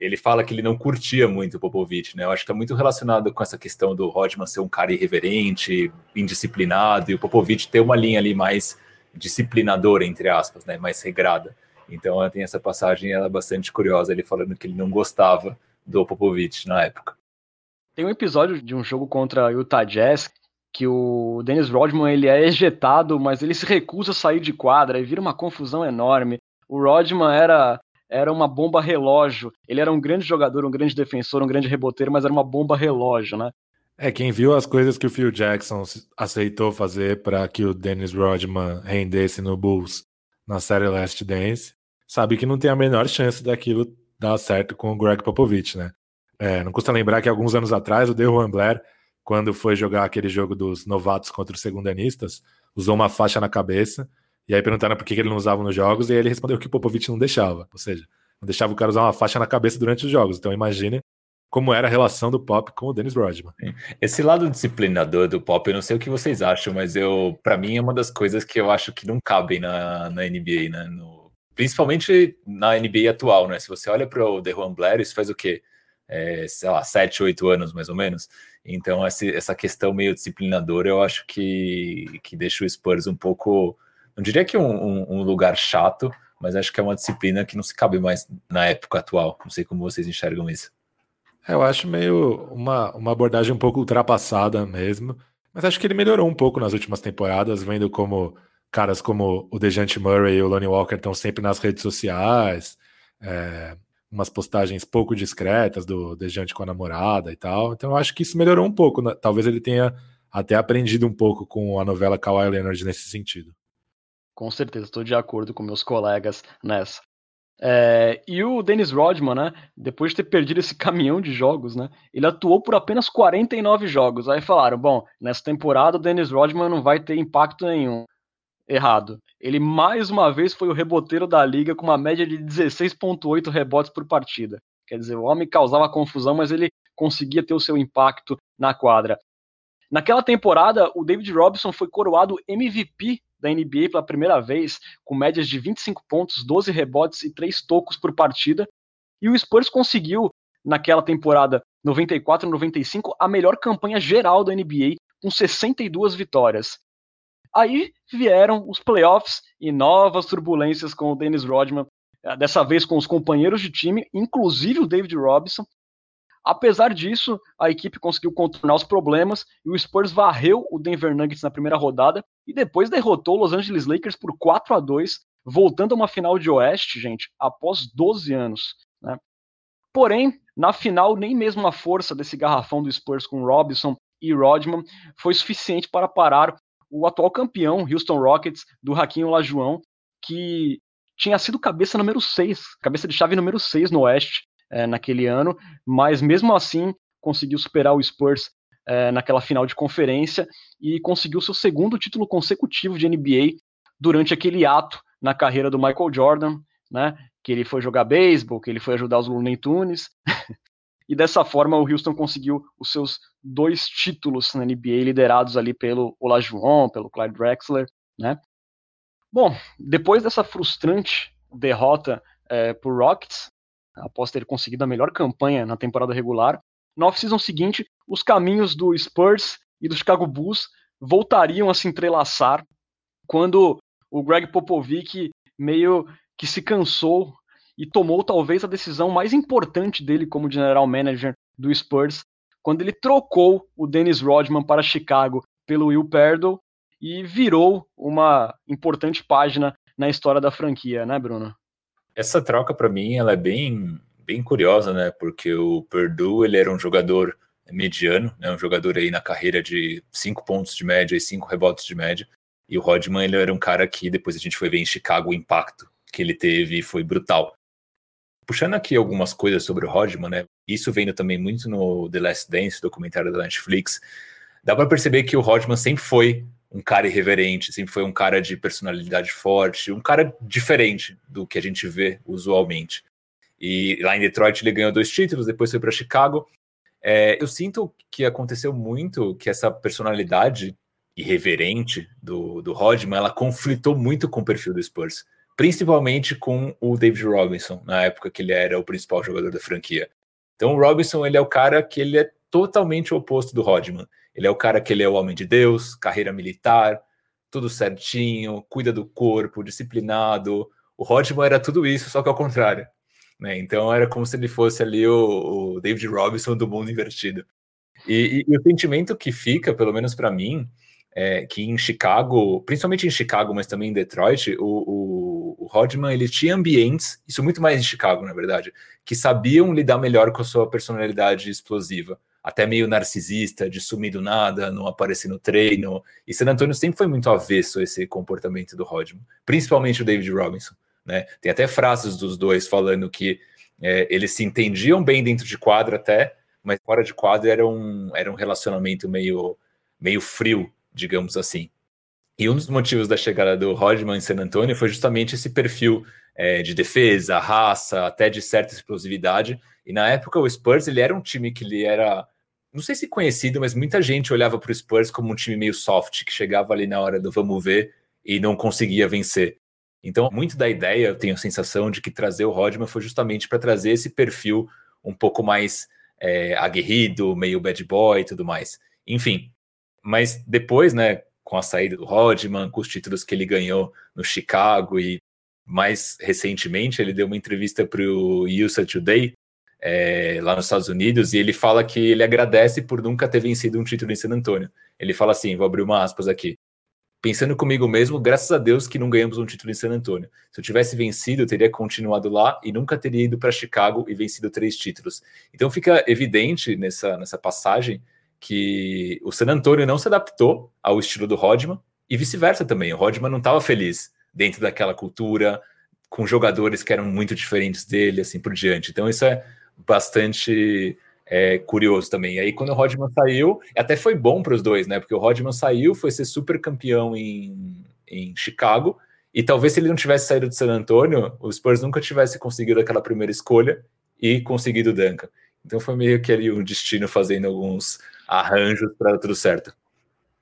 Ele fala que ele não curtia muito o Popovich, né? Eu acho que está muito relacionado com essa questão do Rodman ser um cara irreverente, indisciplinado, e o Popovich ter uma linha ali mais disciplinadora, entre aspas, né? Mais regrada. Então tem essa passagem, ela é bastante curiosa, ele falando que ele não gostava do Popovich na época. Tem um episódio de um jogo contra o Utah Jazz que o Dennis Rodman ele é ejetado, mas ele se recusa a sair de quadra e vira uma confusão enorme. O Rodman era era uma bomba relógio. Ele era um grande jogador, um grande defensor, um grande reboteiro, mas era uma bomba relógio, né? É, quem viu as coisas que o Phil Jackson aceitou fazer para que o Dennis Rodman rendesse no Bulls na série Last Dance, sabe que não tem a menor chance daquilo dar certo com o Greg Popovich, né? É, não custa lembrar que alguns anos atrás o DeJuan Blair quando foi jogar aquele jogo dos novatos contra os segundanistas, usou uma faixa na cabeça, e aí perguntaram por que ele não usava nos jogos, e aí ele respondeu que o Popovich não deixava, ou seja, não deixava o cara usar uma faixa na cabeça durante os jogos. Então imagine como era a relação do Pop com o Dennis Rodman. Esse lado disciplinador do Pop, eu não sei o que vocês acham, mas eu, para mim, é uma das coisas que eu acho que não cabem na, na NBA, né? No, principalmente na NBA atual, né? Se você olha para o DeJuan Blair, isso faz o quê? É, sei lá, 7, 8 anos mais ou menos. Então, essa questão meio disciplinadora, eu acho que, que deixa o Spurs um pouco, não diria que um, um, lugar chato, mas acho que é uma disciplina que não se cabe mais na época atual. Não sei como vocês enxergam isso. É, eu acho meio uma, uma abordagem um pouco ultrapassada mesmo, mas acho que ele melhorou um pouco nas últimas temporadas, vendo como caras como o Dejante Murray e o Lonnie Walker estão sempre nas redes sociais. É, umas postagens pouco discretas do Dejante com a namorada e tal. Então eu acho que isso melhorou um pouco. Né? Talvez ele tenha até aprendido um pouco com a novela Kawhi Leonard nesse sentido. Com certeza, estou de acordo com meus colegas nessa. É, e o Dennis Rodman, né, depois de ter perdido esse <laughs> caminhão de jogos, né, ele atuou por apenas 49 jogos. Aí falaram, bom, nessa temporada o Dennis Rodman não vai ter impacto nenhum. Errado. Ele mais uma vez foi o reboteiro da liga com uma média de 16.8 rebotes por partida. Quer dizer, o homem causava confusão, mas ele conseguia ter o seu impacto na quadra. Naquela temporada, o David Robinson foi coroado MVP da NBA pela primeira vez, com médias de 25 pontos, 12 rebotes e 3 tocos por partida. E o Spurs conseguiu, naquela temporada 94-95, a melhor campanha geral da NBA, com 62 vitórias. Aí vieram os playoffs e novas turbulências com o Dennis Rodman, eh, dessa vez com os companheiros de time, inclusive o David Robinson, Apesar disso, a equipe conseguiu contornar os problemas e o Spurs varreu o Denver Nuggets na primeira rodada e depois derrotou o Los Angeles Lakers por 4 a 2, voltando a uma final de Oeste, gente, após 12 anos. Né? Porém, na final, nem mesmo a força desse garrafão do Spurs com Robinson e Rodman foi suficiente para parar o atual campeão Houston Rockets do Raquinho Olajuwon, que tinha sido cabeça número 6, cabeça de chave número 6 no Oeste, é, naquele ano, mas mesmo assim conseguiu superar o Spurs é, naquela final de conferência e conseguiu seu segundo título consecutivo de NBA durante aquele ato na carreira do Michael Jordan, né? Que ele foi jogar beisebol, que ele foi ajudar os Looney Tunes. <laughs> e dessa forma o Houston conseguiu os seus dois títulos na NBA liderados ali pelo Olajuwon, pelo Clyde Drexler, né? Bom, depois dessa frustrante derrota é, por Rockets, após ter conseguido a melhor campanha na temporada regular. Na off-season seguinte, os caminhos do Spurs e do Chicago Bulls voltariam a se entrelaçar quando o Greg Popovich meio que se cansou e tomou talvez a decisão mais importante dele como general manager do Spurs, quando ele trocou o Dennis Rodman para Chicago pelo Will Perdle e virou uma importante página na história da franquia, né, Bruno? Essa troca, para mim, ela é bem, bem curiosa, né? Porque o Purdue, ele era um jogador mediano, né? Um jogador aí na carreira de cinco pontos de média e cinco rebotes de média. E o Rodman, ele era um cara que depois a gente foi ver em Chicago o impacto que ele teve foi brutal. Puxando aqui algumas coisas sobre o Rodman, né? Isso vendo também muito no The Last Dance, documentário da Netflix. Dá para perceber que o Rodman sempre foi um cara irreverente, sempre foi um cara de personalidade forte, um cara diferente do que a gente vê usualmente. E lá em Detroit ele ganhou dois títulos, depois foi para Chicago. É, eu sinto que aconteceu muito que essa personalidade irreverente do, do Rodman, ela conflitou muito com o perfil do Spurs, principalmente com o David Robinson, na época que ele era o principal jogador da franquia. Então o Robinson, ele é o cara que ele é totalmente o oposto do Rodman. Ele é o cara que ele é o homem de Deus, carreira militar, tudo certinho, cuida do corpo, disciplinado. O Rodman era tudo isso, só que ao contrário. Né? Então era como se ele fosse ali o, o David Robinson do mundo invertido. E, e, e o sentimento que fica, pelo menos para mim, é que em Chicago, principalmente em Chicago, mas também em Detroit, o, o, o Rodman ele tinha ambientes, isso muito mais em Chicago, na verdade, que sabiam lidar melhor com a sua personalidade explosiva até meio narcisista, de sumir do nada, não aparecer no treino. E San Antonio sempre foi muito avesso a esse comportamento do Rodman, principalmente o David Robinson. Né? Tem até frases dos dois falando que é, eles se entendiam bem dentro de quadra até, mas fora de quadra era um, era um relacionamento meio, meio frio, digamos assim. E um dos motivos da chegada do Rodman em San Antonio foi justamente esse perfil é, de defesa, raça, até de certa explosividade. E na época o Spurs ele era um time que ele era não sei se conhecido, mas muita gente olhava para o Spurs como um time meio soft, que chegava ali na hora do vamos ver e não conseguia vencer. Então, muito da ideia, eu tenho a sensação de que trazer o Rodman foi justamente para trazer esse perfil um pouco mais é, aguerrido, meio bad boy e tudo mais. Enfim, mas depois, né, com a saída do Rodman, com os títulos que ele ganhou no Chicago e mais recentemente ele deu uma entrevista para o USA Today é, lá nos Estados Unidos, e ele fala que ele agradece por nunca ter vencido um título em San Antonio. Ele fala assim: vou abrir uma aspas aqui. pensando comigo mesmo, graças a Deus que não ganhamos um título em San Antonio. Se eu tivesse vencido, eu teria continuado lá e nunca teria ido para Chicago e vencido três títulos. Então fica evidente nessa, nessa passagem que o San Antonio não se adaptou ao estilo do Rodman e vice-versa também. O Rodman não estava feliz dentro daquela cultura, com jogadores que eram muito diferentes dele, assim por diante. Então isso é bastante é, curioso também. E aí, quando o Rodman saiu, até foi bom para os dois, né? Porque o Rodman saiu, foi ser super campeão em, em Chicago, e talvez se ele não tivesse saído de San Antonio, o Spurs nunca tivesse conseguido aquela primeira escolha e conseguido o Duncan. Então foi meio que ali o destino fazendo alguns arranjos para tudo certo.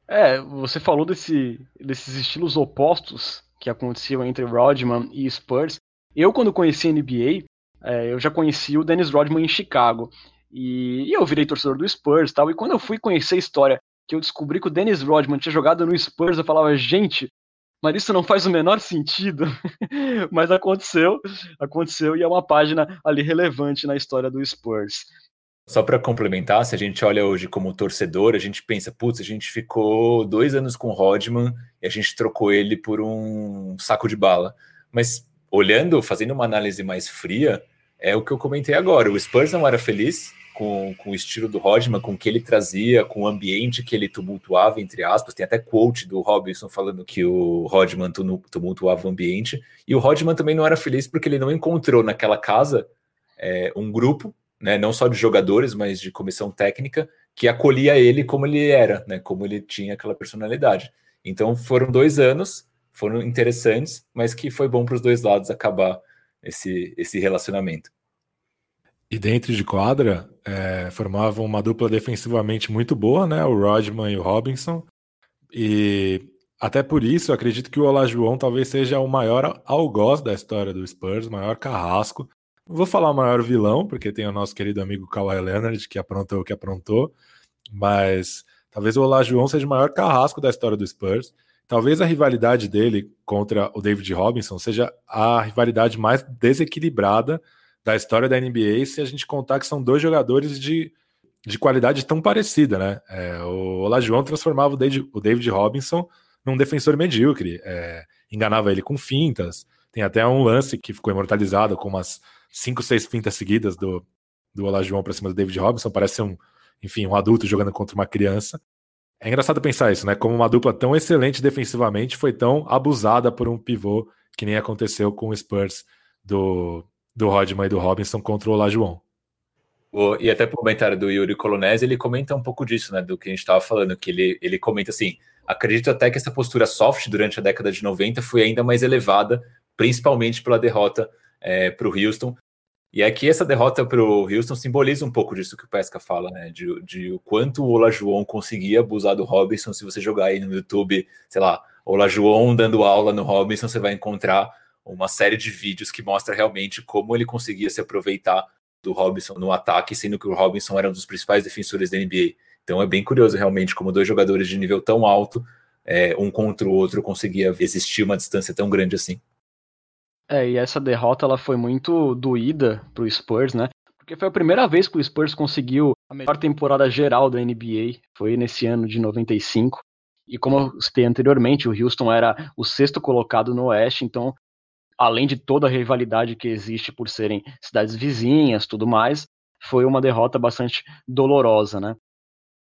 É, você falou desse, desses estilos opostos que aconteciam entre Rodman e Spurs. Eu, quando conheci a NBA, é, eu já conheci o Dennis Rodman em Chicago. E, e, eu virei torcedor do Spurs tal. E quando eu fui conhecer a história, que eu descobri que o Dennis Rodman tinha jogado no Spurs, eu falava, gente, mas isso não faz o menor sentido. <laughs> mas aconteceu, aconteceu e é uma página ali relevante na história do Spurs. Só para complementar, se a gente olha hoje como torcedor, a gente pensa, putz, a gente ficou dois anos com o Rodman e a gente trocou ele por um saco de bala. Mas olhando, fazendo uma análise mais fria, é o que eu comentei agora. O Spurs não era feliz, com, com o estilo do Rodman, com o que ele trazia, com o ambiente que ele tumultuava, entre aspas. Tem até quote do Robinson falando que o Rodman tumultuava o ambiente. E o Rodman também não era feliz porque ele não encontrou naquela casa é, um grupo, né, não só de jogadores, mas de comissão técnica, que acolhia ele como ele era, né, como ele tinha aquela personalidade. Então foram dois anos, foram interessantes, mas que foi bom para os dois lados acabar esse, esse relacionamento. E dentro de quadra, é, formavam uma dupla defensivamente muito boa, né? O Rodman e o Robinson. E até por isso, acredito que o Olajuwon talvez seja o maior algoz da história do Spurs, o maior carrasco. Não vou falar o maior vilão, porque tem o nosso querido amigo Kawhi Leonard, que aprontou o que aprontou, mas talvez o Olajuwon seja o maior carrasco da história do Spurs. Talvez a rivalidade dele contra o David Robinson seja a rivalidade mais desequilibrada da história da NBA se a gente contar que são dois jogadores de, de qualidade tão parecida, né? É, o Olajuwon transformava o David, o David Robinson num defensor medíocre, é, enganava ele com fintas. Tem até um lance que ficou imortalizado com umas cinco, seis fintas seguidas do, do Olajuwon para cima do David Robinson. Parece um, enfim, um adulto jogando contra uma criança. É engraçado pensar isso, né? Como uma dupla tão excelente defensivamente foi tão abusada por um pivô que nem aconteceu com o Spurs do, do Rodman e do Robinson contra o Olajuwon. E até o comentário do Yuri Colonese, ele comenta um pouco disso, né, do que a gente estava falando, que ele, ele comenta assim, acredito até que essa postura soft durante a década de 90 foi ainda mais elevada, principalmente pela derrota é, para o Houston, e aqui essa derrota para o Houston simboliza um pouco disso que o Pesca fala, né? De, de, o quanto o Olajuwon conseguia abusar do Robinson. Se você jogar aí no YouTube, sei lá, Olajuwon dando aula no Robinson, você vai encontrar uma série de vídeos que mostra realmente como ele conseguia se aproveitar do Robinson no ataque, sendo que o Robinson era um dos principais defensores da NBA. Então é bem curioso realmente como dois jogadores de nível tão alto, é, um contra o outro, conseguia existir uma distância tão grande assim. É, e essa derrota ela foi muito doída pro Spurs, né? Porque foi a primeira vez que o Spurs conseguiu a melhor temporada geral da NBA, foi nesse ano de 95. E como eu citei anteriormente, o Houston era o sexto colocado no Oeste, então além de toda a rivalidade que existe por serem cidades vizinhas, tudo mais, foi uma derrota bastante dolorosa, né?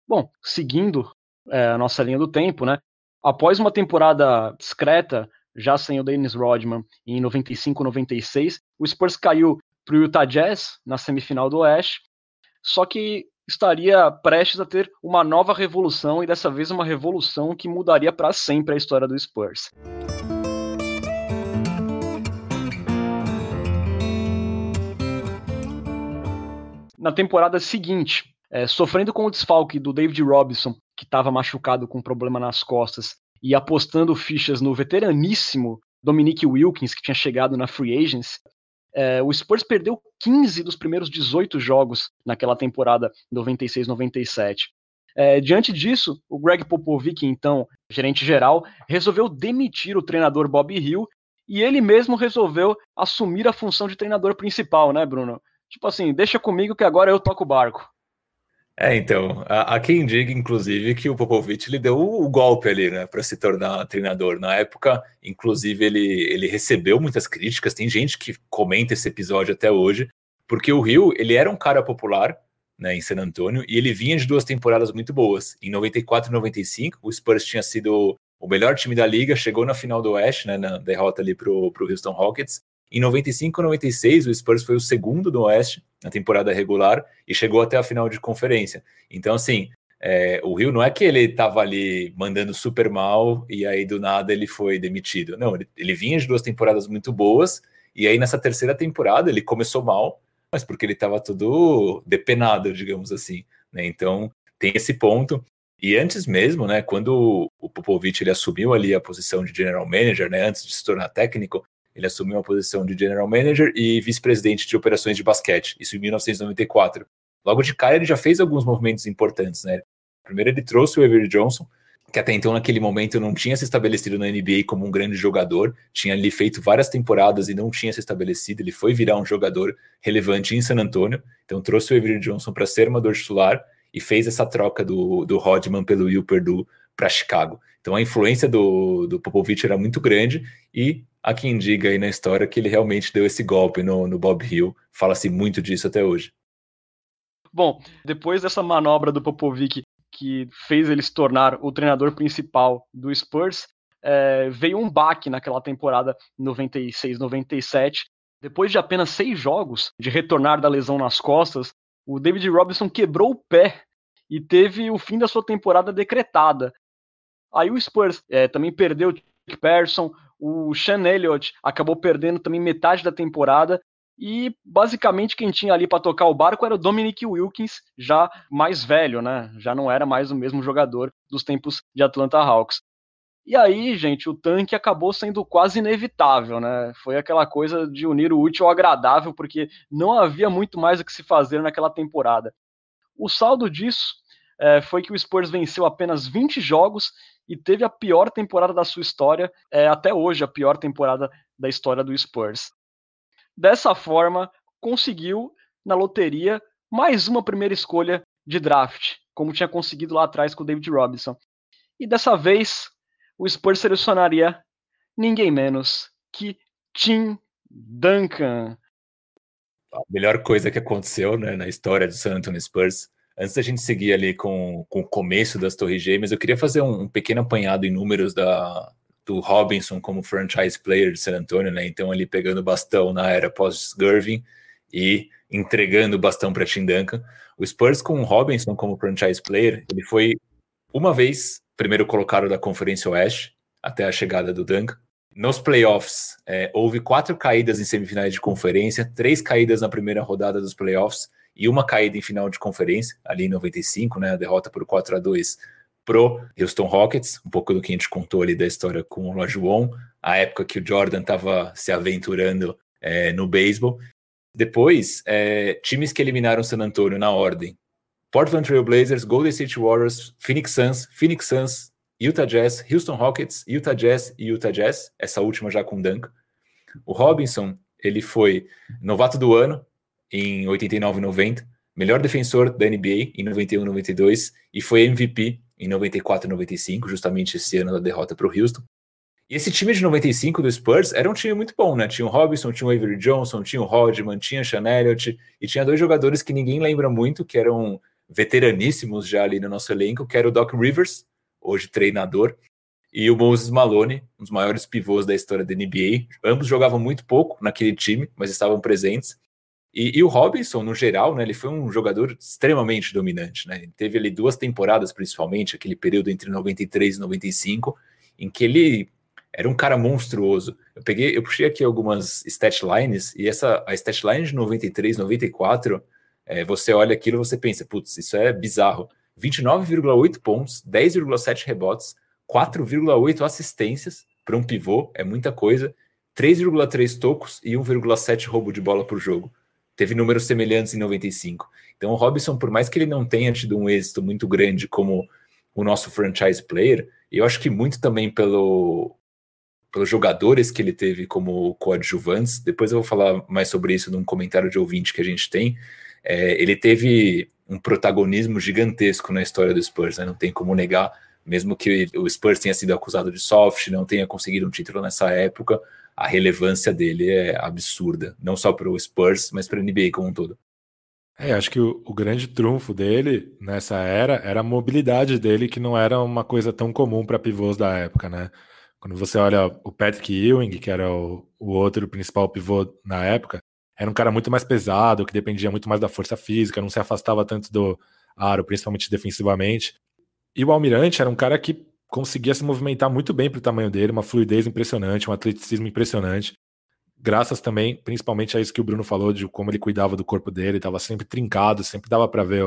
Bom, seguindo é, a nossa linha do tempo, né? Após uma temporada discreta, já sem o Dennis Rodman, em 95-96, o Spurs caiu para o Utah Jazz na semifinal do Oeste, só que estaria prestes a ter uma nova revolução e dessa vez uma revolução que mudaria para sempre a história do Spurs. na temporada seguinte, é, sofrendo com o desfalque do David Robinson, que estava machucado com um problema nas costas, e apostando fichas no veteraníssimo Dominique Wilkins, que tinha chegado na Free Agents, é, o Spurs perdeu 15 dos primeiros 18 jogos naquela temporada 96-97. É, diante disso, o Greg Popovich, então gerente geral, resolveu demitir o treinador Bob Hill e ele mesmo resolveu assumir a função de treinador principal, né, Bruno? Tipo assim, deixa comigo que agora eu toco o barco. É, então, há quem diga, inclusive, que o Popovich lhe deu o golpe ali, né, para se tornar treinador. Na época, inclusive, ele, ele recebeu muitas críticas. Tem gente que comenta esse episódio até hoje, porque o Rio, ele era um cara popular, né, em San Antonio, e ele vinha de duas temporadas muito boas. Em 94 e 95, o Spurs tinha sido o melhor time da liga, chegou na final do Oeste, né, na derrota ali pro, pro Houston Rockets. Em 95 e 96, o Spurs foi o segundo do Oeste na temporada regular e chegou até a final de conferência. Então, assim, é, o Rio não é que ele estava ali mandando super mal e aí do nada ele foi demitido. Não, ele, ele vinha de duas temporadas muito boas e aí nessa terceira temporada ele começou mal, mas porque ele estava todo depenado, digamos assim. Né? Então, tem esse ponto. E antes mesmo, né, quando o Popovich ele assumiu ali a posição de general manager, né, antes de se tornar técnico, ele assumiu a posição de general manager e vice-presidente de operações de basquete, isso em 1994. Logo de cara ele já fez alguns movimentos importantes, né? Primeiro ele trouxe o Avery Johnson, que até então naquele momento não tinha se estabelecido na NBA como um grande jogador, tinha ali feito várias temporadas e não tinha se estabelecido, ele foi virar um jogador relevante em San Antonio, então trouxe o Avery Johnson para ser armador titular e fez essa troca do, do Rodman pelo Will Perdue para Chicago. Então a influência do, do Popovich era muito grande e há quem diga aí na história que ele realmente deu esse golpe no, no Bob Hill. Fala-se muito disso até hoje. Bom, depois dessa manobra do Popovic que fez ele se tornar o treinador principal do Spurs, é, veio um baque naquela temporada 96-97. Depois de apenas seis jogos de retornar da lesão nas costas, o David Robinson quebrou o pé e teve o fim da sua temporada decretada. Aí o Spurs é, também perdeu o Dick Pearson, o Sean Elliott acabou perdendo também metade da temporada e basicamente quem tinha ali para tocar o barco era o Dominic Wilkins, já mais velho, né? Já não era mais o mesmo jogador dos tempos de Atlanta Hawks. E aí, gente, o tanque acabou sendo quase inevitável, né? Foi aquela coisa de unir o útil ao agradável, porque não havia muito mais o que se fazer naquela temporada. O saldo disso é, foi que o Spurs venceu apenas 20 jogos e teve a pior temporada da sua história, é, até hoje a pior temporada da história do Spurs. Dessa forma, conseguiu na loteria mais uma primeira escolha de draft, como tinha conseguido lá atrás com o David Robinson. E dessa vez, o Spurs selecionaria ninguém menos que Tim Duncan. A melhor coisa que aconteceu né, na história do San Antonio Spurs Antes da gente seguir ali com, com o começo das Torres Gêmeas, eu queria fazer um, um pequeno apanhado em números da, do Robinson como franchise player de San Antonio, né? Então, ali pegando bastão na era pós-Gervin e entregando o bastão para Tim Duncan. O Spurs com o Robinson como franchise player, ele foi uma vez primeiro colocado da Conferência Oeste até a chegada do Duncan. Nos playoffs, é, houve quatro caídas em semifinais de conferência, três caídas na primeira rodada dos playoffs e uma caída em final de conferência, ali em 95, né, a derrota por 4 a 2 pro Houston Rockets, um pouco do que a gente contou ali da história com o Lajuon, a época que o Jordan estava se aventurando é, no beisebol. Depois, é, times que eliminaram San Antonio na ordem. Portland Trail Blazers, Golden State Warriors, Phoenix Suns, Phoenix Suns, Utah Jazz, Houston Rockets, Utah Jazz e Utah Jazz, essa última já com Dunk. O Robinson, ele foi novato do ano, em 89 e 90, melhor defensor da NBA em 91 e 92 e foi MVP em 94 e 95, justamente esse ano da derrota para o Houston. E esse time de 95 do Spurs era um time muito bom, né? Tinha o Robinson, tinha o Avery Johnson, tinha o Rodman, tinha o Sean Elliott, e tinha dois jogadores que ninguém lembra muito, que eram veteraníssimos já ali no nosso elenco, que era o Doc Rivers, hoje treinador, e o Moses Malone, um dos maiores pivôs da história da NBA. Ambos jogavam muito pouco naquele time, mas estavam presentes. E, e, o Robinson, no geral, né, ele foi um jogador extremamente dominante. Né? Ele teve ali duas temporadas, principalmente, aquele período entre 93 e 95, em que ele era um cara monstruoso. Eu peguei, eu puxei aqui algumas stat lines, e essa a stat line de 93, 94, é, você olha aquilo e você pensa, putz, isso é bizarro. 29,8 pontos, 10,7 rebotes, 4,8 assistências para um pivô, é muita coisa, 3,3 tocos e 1,7 roubo de bola por jogo teve números semelhantes em 95. Então, o Robson, por mais que ele não tenha tido um êxito muito grande como o nosso franchise player, eu acho que muito também pelo, pelos jogadores que ele teve como coadjuvantes. Depois eu vou falar mais sobre isso num comentário de ouvinte que a gente tem. É, ele teve um protagonismo gigantesco na história do Spurs, né? não tem como negar, mesmo que o Spurs tenha sido acusado de soft, não tenha conseguido um título nessa época, a relevância dele é absurda, não só para o Spurs, mas para a NBA como um todo. É, acho que o, o, grande trunfo dele nessa era era a mobilidade dele, que não era uma coisa tão comum para pivôs da época, né? Quando você olha o Patrick Ewing, que era o, o outro principal pivô na época, era um cara muito mais pesado, que dependia muito mais da força física, não se afastava tanto do aro, principalmente defensivamente. E o Almirante era um cara que conseguia se movimentar muito bem para o tamanho dele, uma fluidez impressionante, um atleticismo impressionante. Graças também, principalmente a isso que o Bruno falou, de como ele cuidava do corpo dele, estava sempre trincado, sempre dava para ver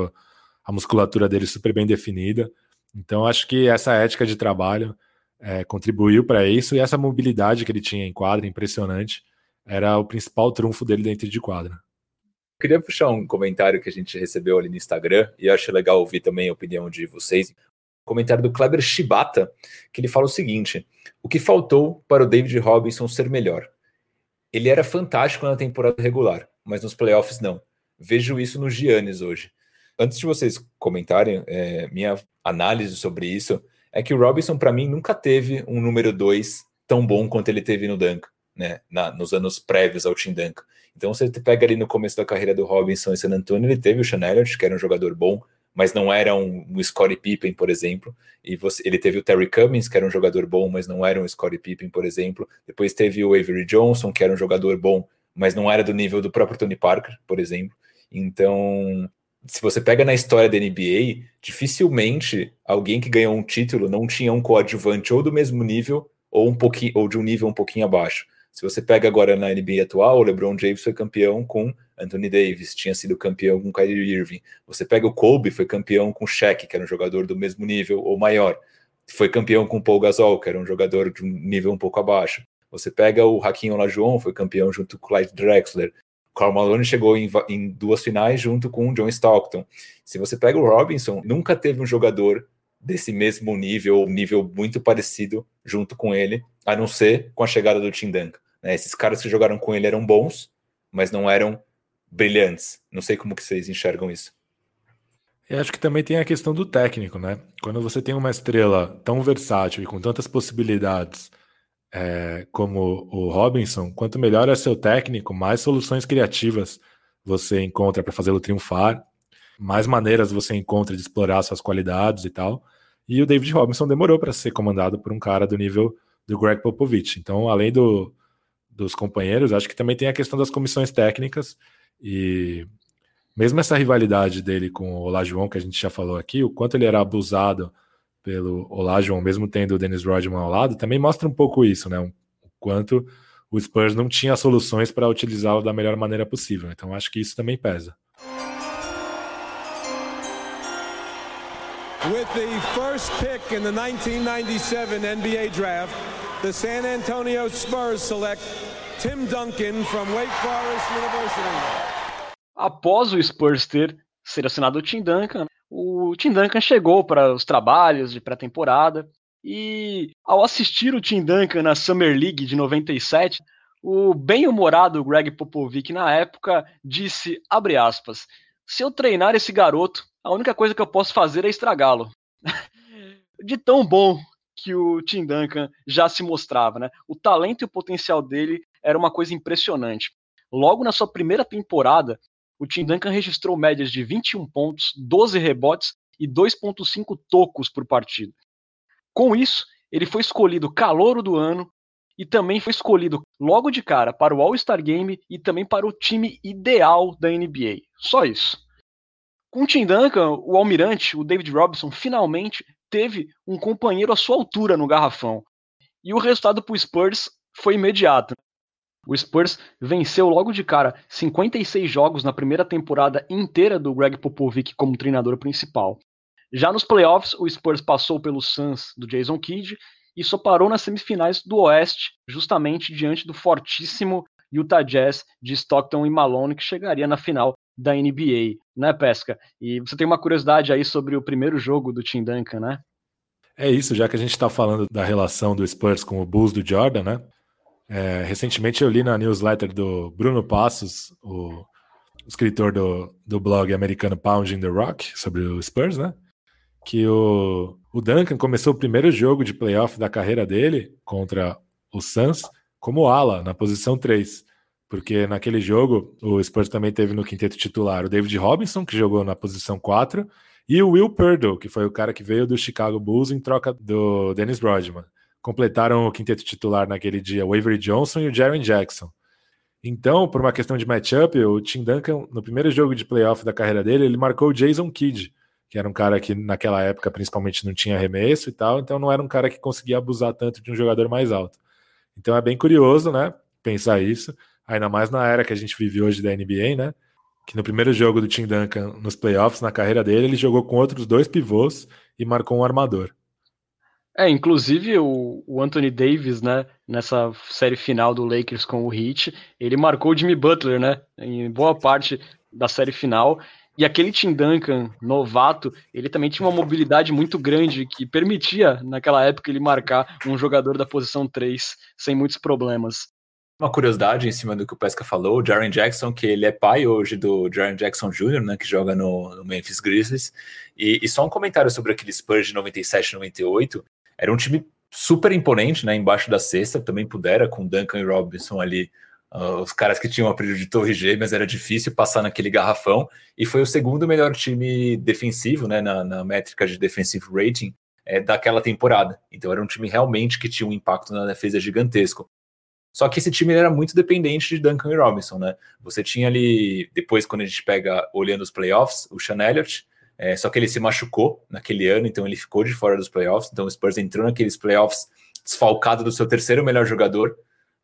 a musculatura dele super bem definida. Então, acho que essa ética de trabalho é, contribuiu para isso e essa mobilidade que ele tinha em quadra, impressionante, era o principal trunfo dele dentro de quadra. Queria puxar um comentário que a gente recebeu ali no Instagram e acho legal ouvir também a opinião de vocês comentário do Kleber Shibata, que ele fala o seguinte: o que faltou para o David Robinson ser melhor? Ele era fantástico na temporada regular, mas nos playoffs não. Vejo isso no Giannis hoje. Antes de vocês comentarem, é, minha análise sobre isso é que o Robinson, para mim, nunca teve um número 2 tão bom quanto ele teve no Duncan, né? Na, nos anos prévios ao Tim Duncan. Então, você pega ali no começo da carreira do Robinson em San Antonio, ele teve o Elliott, que era um jogador bom, mas não era um, um Scottie Pippen, por exemplo. E você, ele teve o Terry Cummings, que era um jogador bom, mas não era um Scottie Pippen, por exemplo. Depois teve o Avery Johnson, que era um jogador bom, mas não era do nível do próprio Tony Parker, por exemplo. Então, se você pega na história da NBA, dificilmente alguém que ganhou um título não tinha um coadjuvante ou do mesmo nível ou um pouquinho ou de um nível um pouquinho abaixo. Se você pega agora na NBA atual, o LeBron James foi campeão com Anthony Davis, tinha sido campeão com Kyrie Irving. Você pega o Kobe, foi campeão com Shaq, que era um jogador do mesmo nível ou maior. Foi campeão com Paul Gasol, que era um jogador de um nível um pouco abaixo. Você pega o Hakim Olajuwon, foi campeão junto com Clyde Drexler. Karl Malone chegou em, em, duas finais junto com o John Stockton. Se você pega o Robinson, nunca teve um jogador desse mesmo nível, ou nível muito parecido junto com ele, a não ser com a chegada do Tim Duncan. Né? Esses caras que jogaram com ele eram bons, mas não eram brilhantes. Não sei como que vocês enxergam isso. Eu acho que também tem a questão do técnico, né? Quando você tem uma estrela tão versátil e com tantas possibilidades é, como o Robinson, quanto melhor é seu técnico, mais soluções criativas você encontra para fazê-lo triunfar, mais maneiras você encontra de explorar suas qualidades e tal. E o David Robinson demorou para ser comandado por um cara do nível do Greg Popovich. Então, além do, dos companheiros, acho que também tem a questão das comissões técnicas e mesmo essa rivalidade dele com o Olajuwon, que a gente já falou aqui, o quanto ele era abusado pelo Olajuwon, mesmo tendo o Dennis Rodman ao lado, também mostra um pouco isso, né? O quanto o Spurs não tinha soluções para utilizá-lo da melhor maneira possível. Então acho que isso também pesa. With the first pick in the 1997 NBA draft, the San Antonio Spurs select Tim Duncan from Wake Forest University. Após o Spurs ter selecionado o Tim Duncan, o Tim Duncan chegou para os trabalhos de pré-temporada e ao assistir o Tim Duncan na Summer League de 97, o bem-humorado Greg Popovich na época disse, abre aspas, se eu treinar esse garoto, a única coisa que eu posso fazer é estragá-lo. <laughs> de tão bom que o Tim Duncan já se mostrava, né? O talento e o potencial dele era uma coisa impressionante. Logo na sua primeira temporada, o Tim Duncan registrou médias de 21 pontos, 12 rebotes e 2.5 tocos por partida. Com isso, ele foi escolhido calouro do ano e também foi escolhido logo de cara para o All-Star Game e também para o time ideal da NBA. Só isso. Com o Tim Duncan, o almirante, o David Robinson, finalmente teve um companheiro à sua altura no garrafão. E o resultado para o Spurs foi imediato. O Spurs venceu logo de cara 56 jogos na primeira temporada inteira do Greg Popovich como treinador principal. Já nos playoffs, o Spurs passou pelo Suns do Jason Kidd e só parou nas semifinais do Oeste, justamente diante do fortíssimo Utah Jazz de Stockton e Malone, que chegaria na final da NBA, né, Pesca? E você tem uma curiosidade aí sobre o primeiro jogo do Tim Duncan, né? É isso, já que a gente está falando da relação do Spurs com o Bulls do Jordan, né? É, recentemente eu li na newsletter do Bruno Passos, o escritor do, do blog americano Pounding the Rock, sobre o Spurs, né? Que o, o Duncan começou o primeiro jogo de playoff da carreira dele contra o Suns como ala, na posição 3. Porque naquele jogo o Spurs também teve no quinteto titular o David Robinson, que jogou na posição 4, e o Will Purdle, que foi o cara que veio do Chicago Bulls em troca do Dennis Rodman. Completaram o quinteto titular naquele dia o Avery Johnson e o Jaren Jackson. Então, por uma questão de matchup, o Tim Duncan, no primeiro jogo de playoff da carreira dele, ele marcou o Jason Kidd, que era um cara que naquela época principalmente não tinha arremesso e tal, então não era um cara que conseguia abusar tanto de um jogador mais alto. Então é bem curioso, né, pensar isso, ainda mais na era que a gente vive hoje da NBA, né, que no primeiro jogo do Tim Duncan nos playoffs, na carreira dele, ele jogou com outros dois pivôs e marcou um armador. É, inclusive o, o, Anthony Davis, né, nessa série final do Lakers com o Heat, ele marcou o Jimmy Butler, né, em boa parte da série final. E aquele Tim Duncan, novato, ele também tinha uma mobilidade muito grande que permitia, naquela época, ele marcar um jogador da posição 3 sem muitos problemas. Uma curiosidade em cima do que o Pesca falou, o Jaren Jackson, que ele é pai hoje do Jaren Jackson Jr., né, que joga no, no Memphis Grizzlies. E, e, só um comentário sobre aquele Spurs de 97 98. Era um time super imponente, né? Embaixo da cesta, também pudera, com Duncan e Robinson ali, os caras que tinham apelido de Torre mas era difícil passar naquele garrafão. E foi o segundo melhor time defensivo, né? Na, na métrica de defensive rating é, daquela temporada. Então era um time realmente que tinha um impacto na defesa gigantesco. Só que esse time era muito dependente de Duncan e Robinson, né? Você tinha ali, depois, quando a gente pega olhando os playoffs, o Sean Elliott, é, só que ele se machucou naquele ano, então ele ficou de fora dos playoffs. Então o Spurs entrou naqueles playoffs desfalcado do seu terceiro melhor jogador,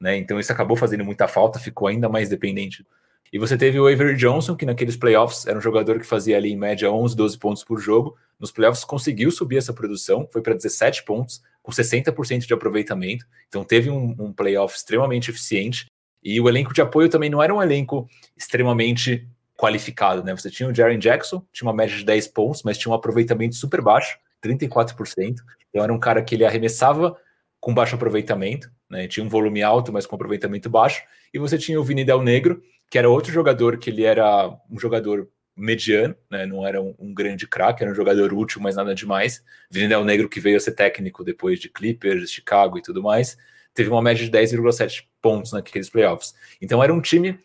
né? Então isso acabou fazendo muita falta, ficou ainda mais dependente. E você teve o Avery Johnson, que naqueles playoffs era um jogador que fazia ali em média 11, 12 pontos por jogo. Nos playoffs conseguiu subir essa produção, foi para 17 pontos, com 60% de aproveitamento. Então teve um, um playoff extremamente eficiente. E o elenco de apoio também não era um elenco extremamente qualificado, né? Você tinha o Jaren Jackson, tinha uma média de 10 pontos, mas tinha um aproveitamento super baixo, 34%. Então era um cara que ele arremessava com baixo aproveitamento, né? Tinha um volume alto, mas com aproveitamento baixo. E você tinha o Vini Del Negro, que era outro jogador que ele era um jogador mediano, né? Não era um, um grande craque, era um jogador útil, mas nada demais. Vini Del Negro que veio a ser técnico depois de Clippers, Chicago e tudo mais, teve uma média de 10,7 pontos naqueles playoffs. Então era um time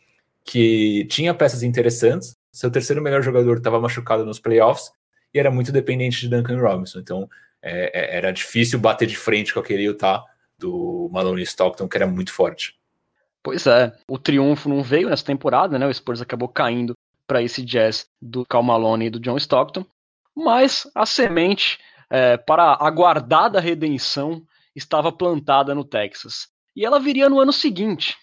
que tinha peças interessantes. Seu terceiro melhor jogador estava machucado nos playoffs e era muito dependente de Duncan Robinson. Então é, é, era difícil bater de frente com aquele Utah do Malone Stockton, que era muito forte. Pois é, o triunfo não veio nessa temporada, né? O Spurs acabou caindo para esse jazz do Cal Malone e do John Stockton, mas a semente é, para a guardada redenção estava plantada no Texas. E ela viria no ano seguinte,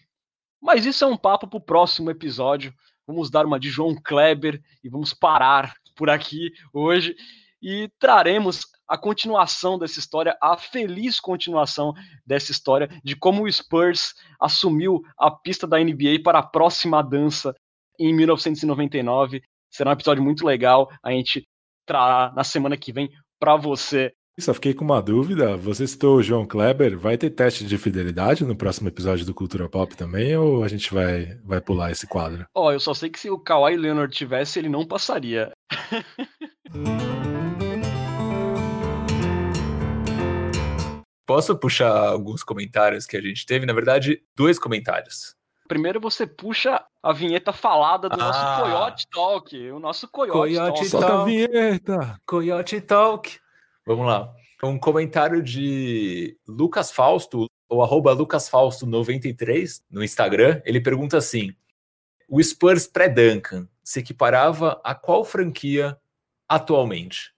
mas isso é um papo para o próximo episódio. Vamos dar uma de João Kleber e vamos parar por aqui hoje e traremos a continuação dessa história, a feliz continuação dessa história de como o Spurs assumiu a pista da NBA para a próxima dança em 1999. Será um episódio muito legal. A gente trará na semana que vem para você só fiquei com uma dúvida. Você citou o João Kleber. Vai ter teste de fidelidade no próximo episódio do Cultura Pop também? Ou a gente vai, vai pular esse quadro? Ó, oh, eu só sei que se o Kawhi Leonard tivesse, ele não passaria. <laughs> Posso puxar alguns comentários que a gente teve? Na verdade, dois comentários. Primeiro você puxa a vinheta falada do ah, nosso Coyote Talk. O nosso Coyote, Coyote Talk. Solta a vinheta! Coyote Talk. Vamos lá. Um comentário de Lucas Fausto, ou arroba lucasfausto93 no Instagram. Ele pergunta assim: o Spurs pré-Duncan se equiparava a qual franquia atualmente?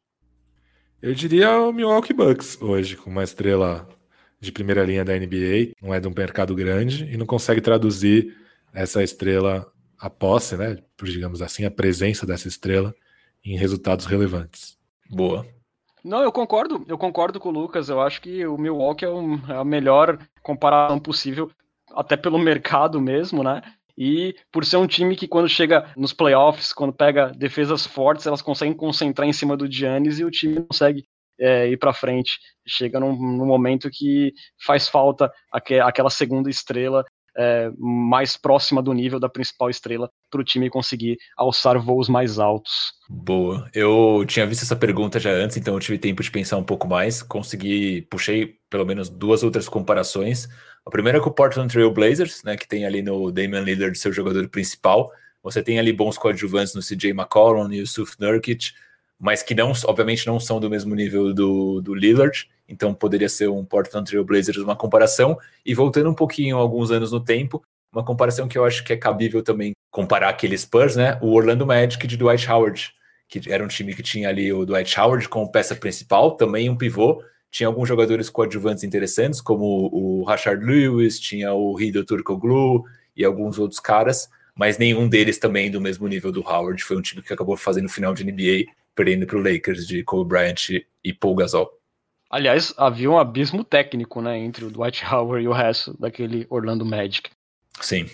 Eu diria o Milwaukee Bucks hoje, com uma estrela de primeira linha da NBA, não é de um mercado grande e não consegue traduzir essa estrela, a posse, né, digamos assim, a presença dessa estrela em resultados relevantes. Boa. Não, eu concordo, eu concordo com o Lucas. Eu acho que o Milwaukee é, um, é a melhor comparação possível, até pelo <laughs> mercado mesmo, né? E por ser um time que quando chega nos playoffs, quando pega defesas fortes, elas conseguem concentrar em cima do Giannis e o time consegue é, ir para frente. Chega num, num, momento que faz falta aqu aquela segunda estrela é, mais próxima do nível da principal estrela para o time conseguir alçar voos mais altos. Boa. Eu tinha visto essa pergunta já antes, então eu tive tempo de pensar um pouco mais. Consegui, puxei pelo menos duas outras comparações. A primeira é com o Portland Trail Blazers, né, que tem ali no Damian Lillard seu jogador principal. Você tem ali bons coadjuvantes no CJ McCollum, no Yusuf Nurkic, mas que não, obviamente não são do mesmo nível do, do Lillard. Então poderia ser um Portland Trail Blazers uma comparação. E voltando um pouquinho alguns anos no tempo, uma comparação que eu acho que é cabível também comparar aquele Spurs, né? O Orlando Magic de Dwight Howard, que era um time que tinha ali o Dwight Howard como peça principal, também um pivô. Tinha alguns jogadores coadjuvantes interessantes, como o Rashard Lewis, tinha o Rido Turkoglu e alguns outros caras, mas nenhum deles também do mesmo nível do Howard. Foi um time que acabou fazendo final de NBA, perdendo para o Lakers de Kobe Bryant e Paul Gasol. Aliás, havia um abismo técnico, né, entre o Dwight Howard e o resto daquele Orlando Magic. Sim.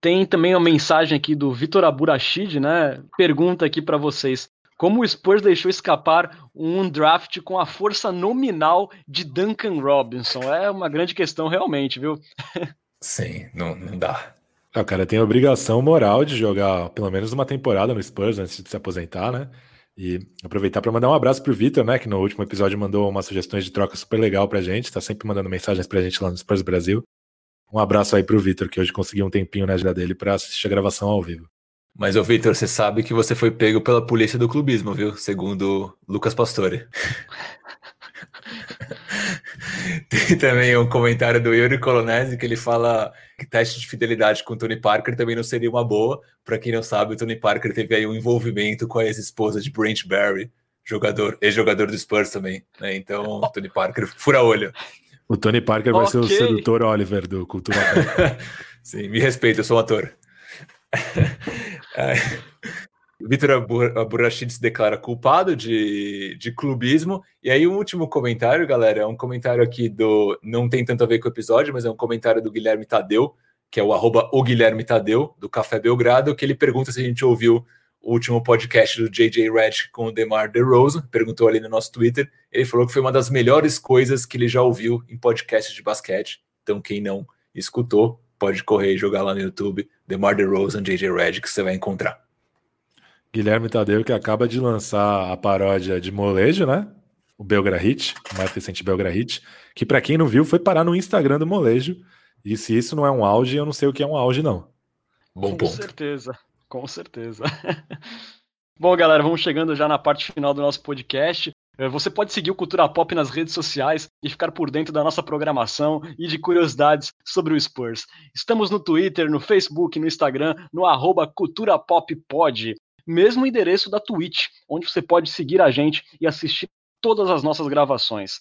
Tem também uma mensagem aqui do Vitor Aburachid, né? Pergunta aqui para vocês: como o Spurs deixou escapar um draft com a força nominal de Duncan Robinson? É uma grande questão realmente, viu? Sim, não, não dá. Ah, o cara tem a obrigação moral de jogar pelo menos uma temporada no Spurs antes de se aposentar, né? E aproveitar para mandar um abraço pro Vitor, né, que no último episódio mandou umas sugestões de troca super legal pra gente, tá sempre mandando mensagens pra gente lá no Spurs Brasil. Um abraço aí pro Vitor, que hoje conseguiu um tempinho na agenda dele para assistir a gravação ao vivo. Mas, ô Vitor, você sabe que você foi pego pela polícia do clubismo, viu? Segundo Lucas Pastore. <laughs> <laughs> Tem também um comentário do Yuri Colonese que ele fala que teste de fidelidade com o Tony Parker também não seria uma boa. Para quem não sabe, o Tony Parker teve aí um envolvimento com a ex-esposa de Brent Barry, jogador, ex-jogador do Spurs também. Né? Então, <laughs> Tony Parker fura olho. O Tony Parker vai okay. ser o sedutor Oliver do Cultura <laughs> Sim, me respeita, eu sou um ator. Vitor Aburachid se declara culpado de, de clubismo. E aí, o um último comentário, galera, é um comentário aqui do. Não tem tanto a ver com o episódio, mas é um comentário do Guilherme Tadeu, que é o arroba o Guilherme Tadeu, do Café Belgrado, que ele pergunta se a gente ouviu o último podcast do JJ Redick com o DeMar DeRozan, perguntou ali no nosso Twitter. Ele falou que foi uma das melhores coisas que ele já ouviu em podcasts de basquete. Então, quem não escutou, pode correr e jogar lá no YouTube, DeMar DeRozan, JJ Redick, que você vai encontrar. Guilherme Tadeu, que acaba de lançar a paródia de Molejo, né? O Belgra Hit, o mais recente Belgra Hit, que para quem não viu, foi parar no Instagram do Molejo. E se isso não é um auge, eu não sei o que é um auge, não. Bom Com ponto. Com certeza, com certeza. <laughs> Bom, galera, vamos chegando já na parte final do nosso podcast. É, você pode seguir o Cultura Pop nas redes sociais e ficar por dentro da nossa programação e de curiosidades sobre o Spurs. Estamos no Twitter, no Facebook, no Instagram, no arroba Cultura Pop Pod mesmo endereço da Twitch, onde você pode seguir a gente e assistir todas as nossas gravações.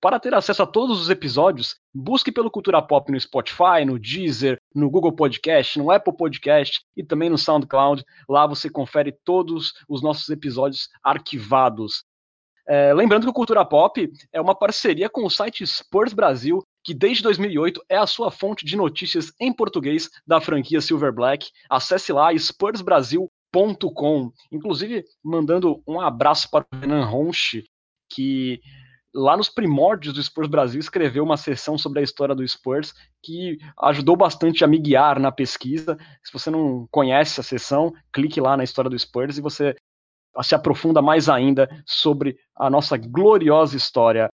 Para ter acesso a todos os episódios, busque pelo Cultura Pop no Spotify, no Deezer, no Google Podcast, no Apple Podcast e também no SoundCloud. Lá você confere todos os nossos episódios arquivados. É, lembrando que o Cultura Pop é uma parceria com o site Spurs Brasil, que desde 2008 é a sua fonte de notícias em português da franquia Silver Black. Acesse lá spursbrasil.com com, inclusive mandando um abraço para o Renan Ronche, que lá nos primórdios do Spurs Brasil escreveu uma sessão sobre a história do Spurs que ajudou bastante a me guiar na pesquisa. Se você não conhece a sessão, clique lá na história do Spurs e você se aprofunda mais ainda sobre a nossa gloriosa história.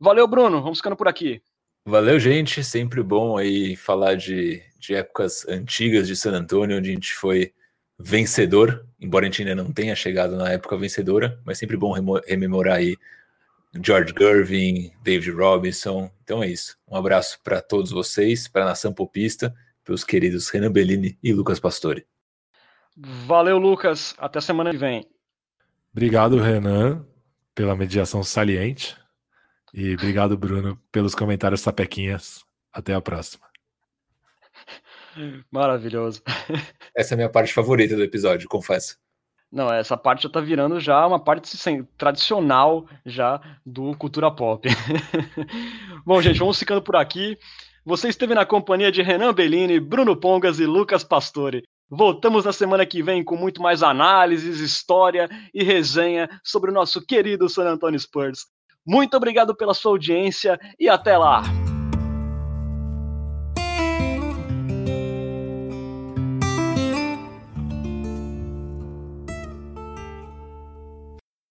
Valeu, Bruno. Vamos ficando por aqui. Valeu, gente. Sempre bom aí falar de, de épocas antigas de San Antônio, onde a gente foi vencedor, embora a gente ainda não tenha chegado na época vencedora, mas sempre bom rememorar aí George Gervin, David Robinson. Então é isso. Um abraço para todos vocês, para a nação popista, para os queridos Renan Bellini e Lucas Pastore. Valeu, Lucas. Até semana que vem. Obrigado, Renan, pela mediação saliente. E obrigado, Bruno, pelos comentários sapequinhas. Até a próxima. Maravilhoso. <laughs> Essa é a minha parte favorita do episódio, confesso. Não, essa parte já tá virando já uma parte assim, tradicional já do cultura pop. <laughs> Bom, gente, vamos ficando por aqui. Você esteve na companhia de Renan Bellini, Bruno Pongas e Lucas Pastore. Voltamos na semana que vem com muito mais análises, história e resenha sobre o nosso querido San Antonio Spurs. Muito obrigado pela sua audiência e até lá!